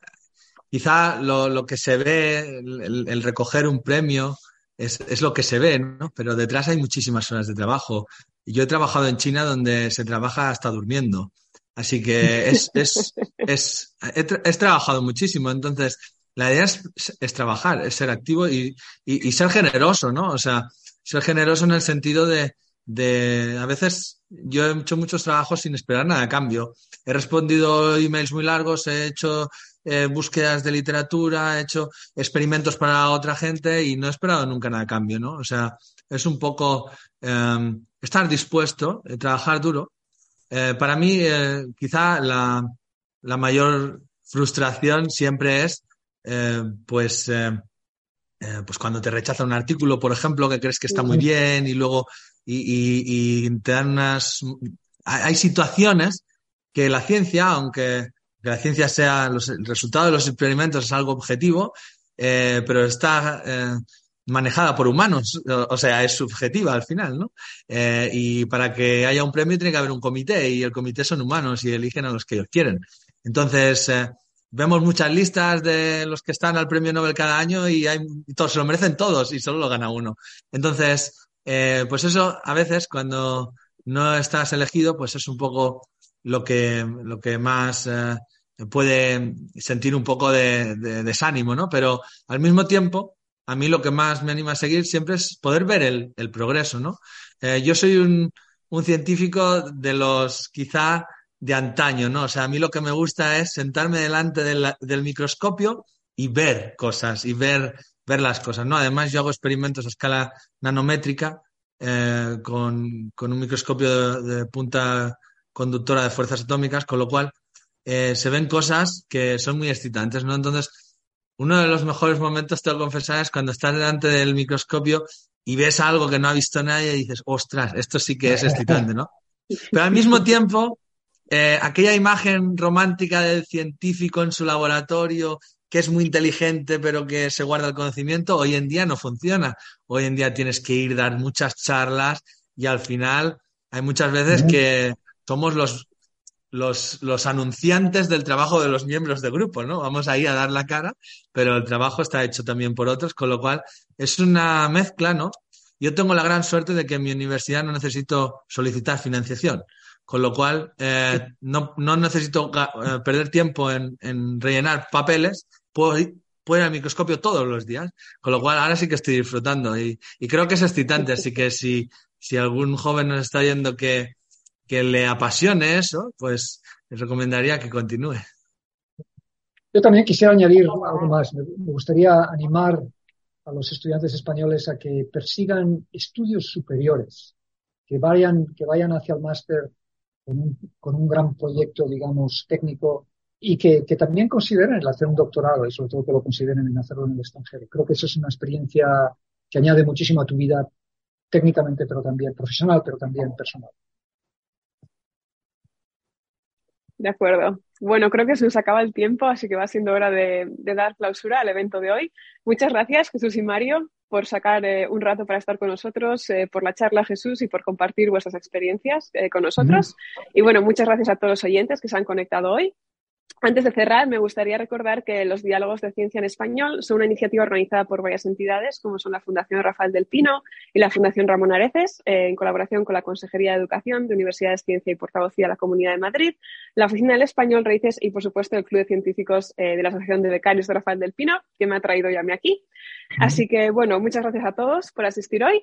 quizá lo, lo, que se ve, el, el recoger un premio, es, es, lo que se ve, ¿no? Pero detrás hay muchísimas horas de trabajo. Yo he trabajado en China donde se trabaja hasta durmiendo. Así que es, es, es, he, trabajado muchísimo. Entonces, la idea es, es trabajar, es ser activo y, y, y, ser generoso, ¿no? O sea, ser generoso en el sentido de, de, a veces yo he hecho muchos trabajos sin esperar nada a cambio. He respondido emails muy largos, he hecho eh, búsquedas de literatura, he hecho experimentos para otra gente y no he esperado nunca nada a cambio, ¿no? O sea, es un poco eh, estar dispuesto, eh, trabajar duro. Eh, para mí, eh, quizá la, la mayor frustración siempre es eh, pues, pues cuando te rechaza un artículo, por ejemplo, que crees que está muy bien y luego y, y, y te dan unas... Hay situaciones que la ciencia, aunque la ciencia sea los, el resultado de los experimentos es algo objetivo, pero está manejada por humanos, o, sea, es subjetiva al final, ¿no? Eh, y para que haya un premio tiene que haber un comité y el comité son humanos y eligen a los que ellos quieren. Entonces, vemos muchas listas de los que están al premio Nobel cada año y, hay, todos se lo merecen todos y solo lo gana uno. Entonces, eh, pues eso a veces cuando no estás elegido, pues es un poco lo que, lo que más eh, puede sentir un poco de, de, desánimo, ¿no? Pero al mismo tiempo, a mí lo que más me anima a seguir siempre es poder ver el, progreso, ¿no? Eh, yo soy un, un científico de los quizá de antaño, ¿no? O sea, a mí lo que me gusta es sentarme delante del, microscopio y ver cosas y ver, ver las cosas, ¿no? Además, yo hago experimentos a escala nanométrica eh, con, con, un microscopio de, de, punta conductora de fuerzas atómicas, con lo cual eh, se ven cosas que son muy excitantes, ¿no? Entonces, uno de los mejores momentos, te lo confesar, es cuando estás delante del microscopio y ves algo que no ha visto nadie y dices, ostras, esto sí que es excitante, ¿no? Pero al mismo tiempo, eh, aquella imagen romántica del científico en su laboratorio que es muy inteligente pero que se guarda el conocimiento, hoy en día no funciona. Hoy en día tienes que ir dar muchas charlas y al final hay muchas veces que somos los, los, los anunciantes del trabajo de los miembros del grupo, ¿no? Vamos ahí a dar la cara, pero el trabajo está hecho también por otros, con lo cual es una mezcla, ¿no? Yo tengo la gran suerte de que en mi universidad no necesito solicitar financiación. Con lo cual, eh, no, no, necesito eh, perder tiempo en, en, rellenar papeles, puedo puedo ir al microscopio todos los días, con lo cual ahora sí que estoy disfrutando y, creo que es excitante, así que si, si algún joven nos está oyendo que, que le apasione eso, pues les recomendaría que continúe. Yo también quisiera añadir algo más. Me gustaría animar a los estudiantes españoles a que persigan estudios superiores, que vayan, que vayan hacia el máster con un, con un gran proyecto, digamos, técnico y que, que, también consideren el hacer un doctorado y sobre todo que lo consideren en hacerlo en el extranjero. Creo que eso es una experiencia que añade muchísimo a tu vida técnicamente, pero también profesional, pero también personal. De acuerdo. Bueno, creo que se nos acaba el tiempo, así que va siendo hora de, dar clausura al evento de hoy. Muchas gracias, Jesús y Mario, por sacar eh, un rato para estar con nosotros, eh, por la charla, Jesús, y por compartir vuestras experiencias eh, con nosotros. Y bueno, muchas gracias a todos los oyentes que se han conectado hoy. Antes de cerrar, me gustaría recordar que los diálogos de ciencia en español son una iniciativa organizada por varias entidades, como son la Fundación Rafael del Pino y la Fundación Ramón Areces, eh, en colaboración con la Consejería de Educación de Universidades Ciencia y Portavocía de la Comunidad de Madrid, la Oficina del Español Raíces y, por supuesto, el Club de Científicos eh, de la Asociación de Becarios de Rafael del Pino, que me ha traído ya a mí aquí. Así que, bueno, muchas gracias a todos por asistir hoy.